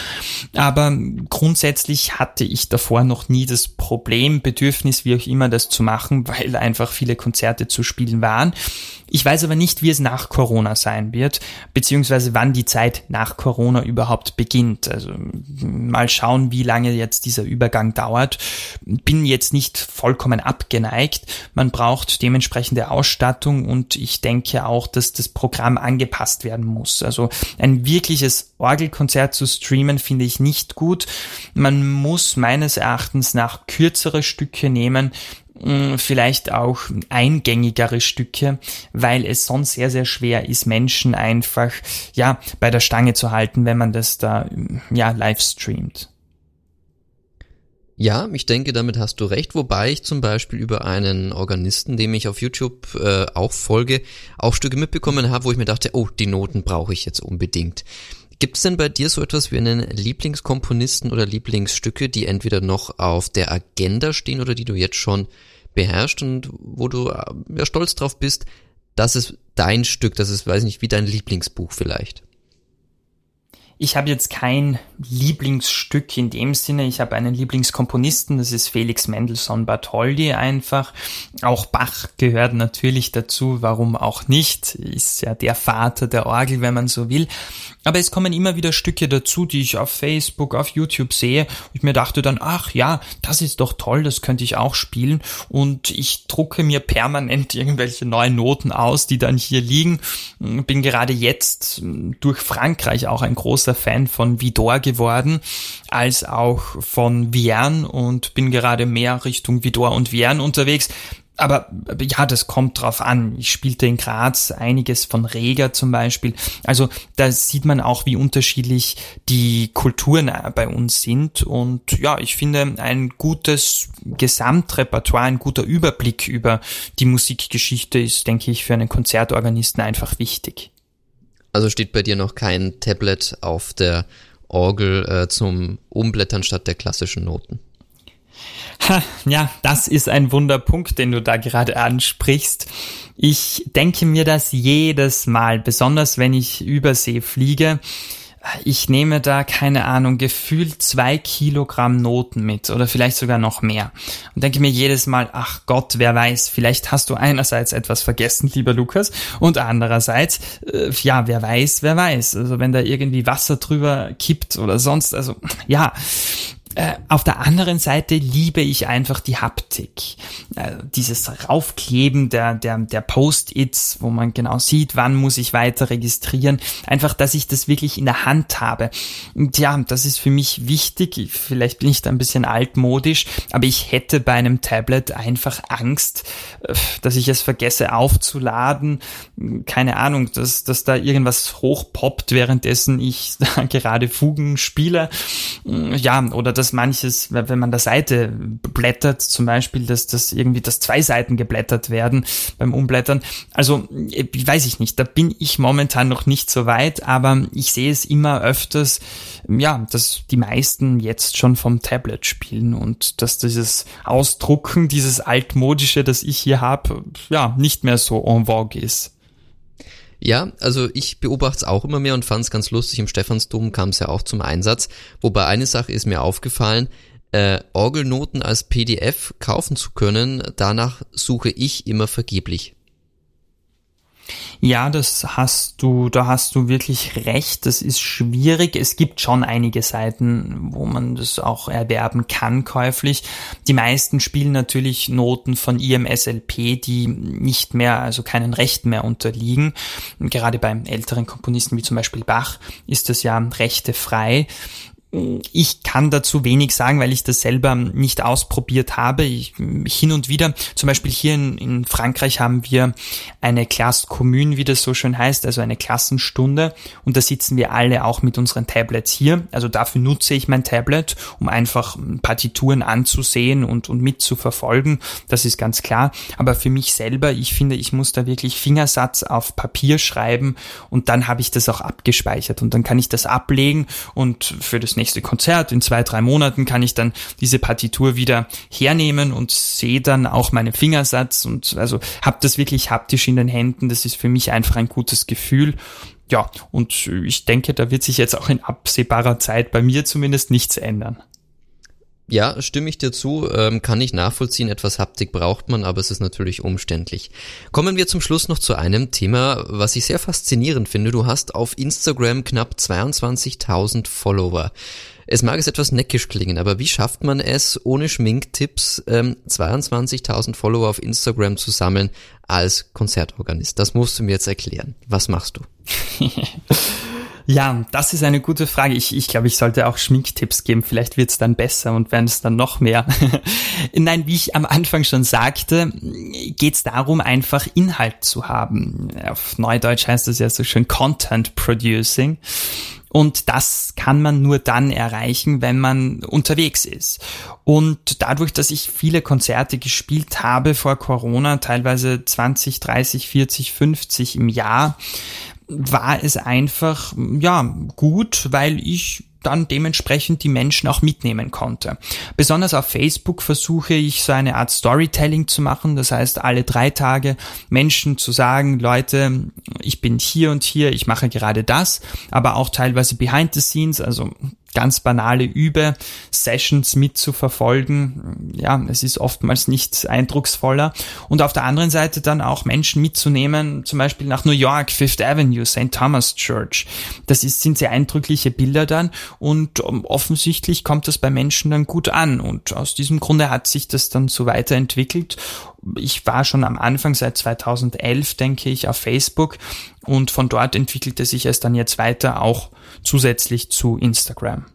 Aber grundsätzlich hatte ich davor noch nie das Problem, Bedürfnis, wie auch immer, das zu machen, weil einfach viele Konzerte zu spielen waren. Ich weiß aber nicht, wie es nach Corona sein wird, beziehungsweise wann die Zeit nach Corona überhaupt beginnt. Also mal schauen, wie lange jetzt dieser Übergang dauert. Bin jetzt nicht vollkommen abgeneigt. Man braucht dementsprechende Ausstattung und ich denke auch, dass das Programm angepasst werden muss. Also ein wirkliches Orgelkonzert zu streamen finde ich nicht gut. Man muss meines Erachtens nach kürzere Stücke nehmen, vielleicht auch eingängigere Stücke, weil es sonst sehr, sehr schwer ist, Menschen einfach, ja, bei der Stange zu halten, wenn man das da, ja, live streamt. Ja, ich denke, damit hast du recht, wobei ich zum Beispiel über einen Organisten, dem ich auf YouTube äh, auch folge, auch Stücke mitbekommen habe, wo ich mir dachte, oh, die Noten brauche ich jetzt unbedingt. Gibt es denn bei dir so etwas wie einen Lieblingskomponisten oder Lieblingsstücke, die entweder noch auf der Agenda stehen oder die du jetzt schon beherrscht und wo du äh, ja, stolz drauf bist, das ist dein Stück, das ist, weiß nicht, wie dein Lieblingsbuch vielleicht? Ich habe jetzt kein Lieblingsstück in dem Sinne. Ich habe einen Lieblingskomponisten, das ist Felix Mendelssohn Bartholdy einfach. Auch Bach gehört natürlich dazu, warum auch nicht. Ist ja der Vater der Orgel, wenn man so will. Aber es kommen immer wieder Stücke dazu, die ich auf Facebook, auf YouTube sehe. Ich mir dachte dann, ach ja, das ist doch toll, das könnte ich auch spielen. Und ich drucke mir permanent irgendwelche neuen Noten aus, die dann hier liegen. Bin gerade jetzt durch Frankreich auch ein großer Fan von Vidor geworden, als auch von Vierne und bin gerade mehr Richtung Vidor und Vierne unterwegs. Aber ja, das kommt drauf an. Ich spielte in Graz einiges von Reger zum Beispiel. Also da sieht man auch, wie unterschiedlich die Kulturen bei uns sind. Und ja, ich finde, ein gutes Gesamtrepertoire, ein guter Überblick über die Musikgeschichte ist, denke ich, für einen Konzertorganisten einfach wichtig. Also steht bei dir noch kein Tablet auf der Orgel äh, zum Umblättern statt der klassischen Noten. Ha, ja, das ist ein Wunderpunkt, den du da gerade ansprichst. Ich denke mir das jedes Mal, besonders wenn ich übersee fliege ich nehme da, keine Ahnung, gefühlt zwei Kilogramm Noten mit oder vielleicht sogar noch mehr. Und denke mir jedes Mal, ach Gott, wer weiß, vielleicht hast du einerseits etwas vergessen, lieber Lukas, und andererseits, äh, ja, wer weiß, wer weiß. Also wenn da irgendwie Wasser drüber kippt oder sonst, also ja, auf der anderen Seite liebe ich einfach die Haptik. Äh, dieses Raufkleben der, der, der Post-its, wo man genau sieht, wann muss ich weiter registrieren. Einfach, dass ich das wirklich in der Hand habe. Und ja, das ist für mich wichtig. Vielleicht bin ich da ein bisschen altmodisch, aber ich hätte bei einem Tablet einfach Angst, äh, dass ich es vergesse aufzuladen. Keine Ahnung, dass, dass da irgendwas hochpoppt, währenddessen ich da gerade Fugen spiele. Ja, oder dass manches, wenn man der Seite blättert, zum Beispiel, dass das irgendwie, dass zwei Seiten geblättert werden beim Umblättern. Also, weiß ich nicht, da bin ich momentan noch nicht so weit, aber ich sehe es immer öfters, ja, dass die meisten jetzt schon vom Tablet spielen und dass dieses Ausdrucken, dieses altmodische, das ich hier habe, ja, nicht mehr so en vogue ist. Ja, also ich beobachte es auch immer mehr und fand es ganz lustig. Im Stephansdom kam es ja auch zum Einsatz. Wobei eine Sache ist mir aufgefallen, äh, Orgelnoten als PDF kaufen zu können, danach suche ich immer vergeblich. Ja, das hast du, da hast du wirklich recht. Das ist schwierig. Es gibt schon einige Seiten, wo man das auch erwerben kann käuflich. Die meisten spielen natürlich Noten von IMSLP, die nicht mehr, also keinen Rechten mehr unterliegen. Gerade bei älteren Komponisten wie zum Beispiel Bach ist das ja rechtefrei. Ich kann dazu wenig sagen, weil ich das selber nicht ausprobiert habe. Ich, hin und wieder, zum Beispiel hier in, in Frankreich haben wir eine Classe Commune, wie das so schön heißt, also eine Klassenstunde. Und da sitzen wir alle auch mit unseren Tablets hier. Also dafür nutze ich mein Tablet, um einfach Partituren anzusehen und, und mitzuverfolgen. Das ist ganz klar. Aber für mich selber, ich finde, ich muss da wirklich Fingersatz auf Papier schreiben und dann habe ich das auch abgespeichert und dann kann ich das ablegen und für das nächste Konzert in zwei, drei Monaten kann ich dann diese Partitur wieder hernehmen und sehe dann auch meinen Fingersatz und also habe das wirklich haptisch in den Händen. Das ist für mich einfach ein gutes Gefühl. Ja, und ich denke, da wird sich jetzt auch in absehbarer Zeit bei mir zumindest nichts ändern. Ja, stimme ich dir zu, ähm, kann ich nachvollziehen, etwas Haptik braucht man, aber es ist natürlich umständlich. Kommen wir zum Schluss noch zu einem Thema, was ich sehr faszinierend finde. Du hast auf Instagram knapp 22.000 Follower. Es mag es etwas neckisch klingen, aber wie schafft man es, ohne Schminktipps ähm, 22.000 Follower auf Instagram zu sammeln als Konzertorganist? Das musst du mir jetzt erklären. Was machst du? Ja, das ist eine gute Frage. Ich, ich glaube, ich sollte auch Schminktipps geben. Vielleicht wird es dann besser und werden es dann noch mehr. Nein, wie ich am Anfang schon sagte, geht es darum, einfach Inhalt zu haben. Auf Neudeutsch heißt das ja so schön Content Producing. Und das kann man nur dann erreichen, wenn man unterwegs ist. Und dadurch, dass ich viele Konzerte gespielt habe vor Corona, teilweise 20, 30, 40, 50 im Jahr, war es einfach, ja, gut, weil ich dann dementsprechend die Menschen auch mitnehmen konnte. Besonders auf Facebook versuche ich so eine Art Storytelling zu machen, das heißt alle drei Tage Menschen zu sagen, Leute, ich bin hier und hier, ich mache gerade das, aber auch teilweise behind the scenes, also ganz banale Übe-Sessions mitzuverfolgen. Ja, es ist oftmals nicht eindrucksvoller. Und auf der anderen Seite dann auch Menschen mitzunehmen, zum Beispiel nach New York, Fifth Avenue, St. Thomas Church. Das ist, sind sehr eindrückliche Bilder dann und um, offensichtlich kommt das bei Menschen dann gut an. Und aus diesem Grunde hat sich das dann so weiterentwickelt. Ich war schon am Anfang seit 2011, denke ich, auf Facebook und von dort entwickelte sich es dann jetzt weiter auch zusätzlich zu Instagram.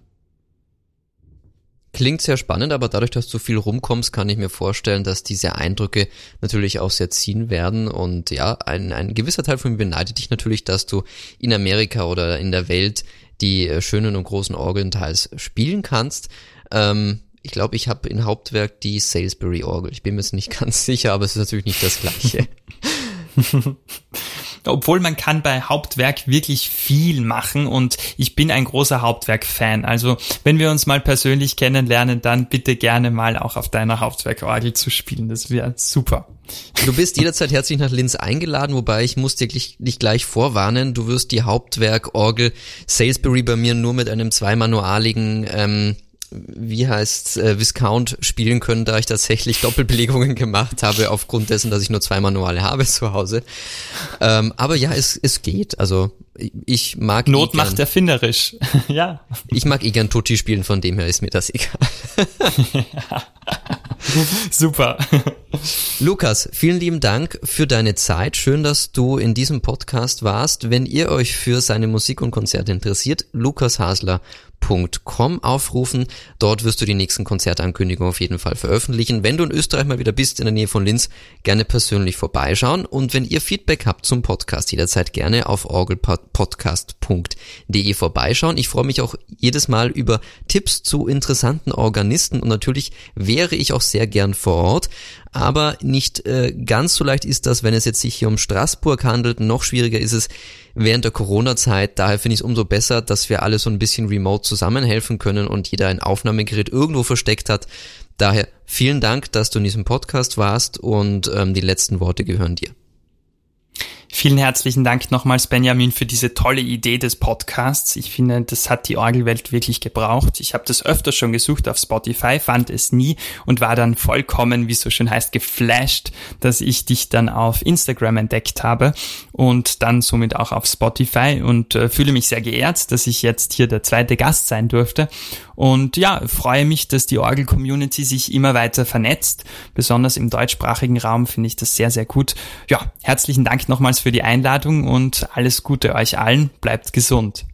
Klingt sehr spannend, aber dadurch, dass du viel rumkommst, kann ich mir vorstellen, dass diese Eindrücke natürlich auch sehr ziehen werden. Und ja, ein, ein gewisser Teil von mir beneidet dich natürlich, dass du in Amerika oder in der Welt die äh, schönen und großen Orgeln teils spielen kannst. Ähm, ich glaube, ich habe in Hauptwerk die Salisbury Orgel. Ich bin mir jetzt nicht ganz sicher, aber es ist natürlich nicht das gleiche. obwohl man kann bei Hauptwerk wirklich viel machen und ich bin ein großer Hauptwerk-Fan. Also wenn wir uns mal persönlich kennenlernen, dann bitte gerne mal auch auf deiner Hauptwerkorgel zu spielen. Das wäre super. Du bist jederzeit herzlich nach Linz eingeladen, wobei ich muss dir dich gleich vorwarnen, du wirst die Hauptwerkorgel Salisbury bei mir nur mit einem zweimanualigen ähm, wie heißt äh, Viscount spielen können, da ich tatsächlich Doppelbelegungen gemacht habe, aufgrund dessen, dass ich nur zwei Manuale habe zu Hause. Ähm, aber ja, es, es geht. Also ich mag Not eh macht erfinderisch. ja. Ich mag eh gern Tutti spielen, von dem her ist mir das egal. Super. Lukas, vielen lieben Dank für deine Zeit. Schön, dass du in diesem Podcast warst. Wenn ihr euch für seine Musik und Konzerte interessiert, lukashasler.com aufrufen. Dort wirst du die nächsten Konzertankündigungen auf jeden Fall veröffentlichen. Wenn du in Österreich mal wieder bist, in der Nähe von Linz, gerne persönlich vorbeischauen. Und wenn ihr Feedback habt zum Podcast, jederzeit gerne auf orgelpodcast.de vorbeischauen. Ich freue mich auch jedes Mal über Tipps zu interessanten Organisten und natürlich wäre ich auch sehr gern vor Ort aber nicht äh, ganz so leicht ist das, wenn es jetzt sich hier um Straßburg handelt. Noch schwieriger ist es während der Corona-Zeit. Daher finde ich es umso besser, dass wir alle so ein bisschen remote zusammenhelfen können und jeder ein Aufnahmegerät irgendwo versteckt hat. Daher vielen Dank, dass du in diesem Podcast warst und ähm, die letzten Worte gehören dir. Vielen herzlichen Dank nochmals, Benjamin, für diese tolle Idee des Podcasts. Ich finde, das hat die Orgelwelt wirklich gebraucht. Ich habe das öfter schon gesucht auf Spotify, fand es nie und war dann vollkommen, wie es so schön heißt, geflasht, dass ich dich dann auf Instagram entdeckt habe und dann somit auch auf Spotify und äh, fühle mich sehr geehrt, dass ich jetzt hier der zweite Gast sein durfte. Und ja, freue mich, dass die Orgel-Community sich immer weiter vernetzt. Besonders im deutschsprachigen Raum finde ich das sehr, sehr gut. Ja, herzlichen Dank nochmals für die Einladung und alles Gute euch allen. Bleibt gesund.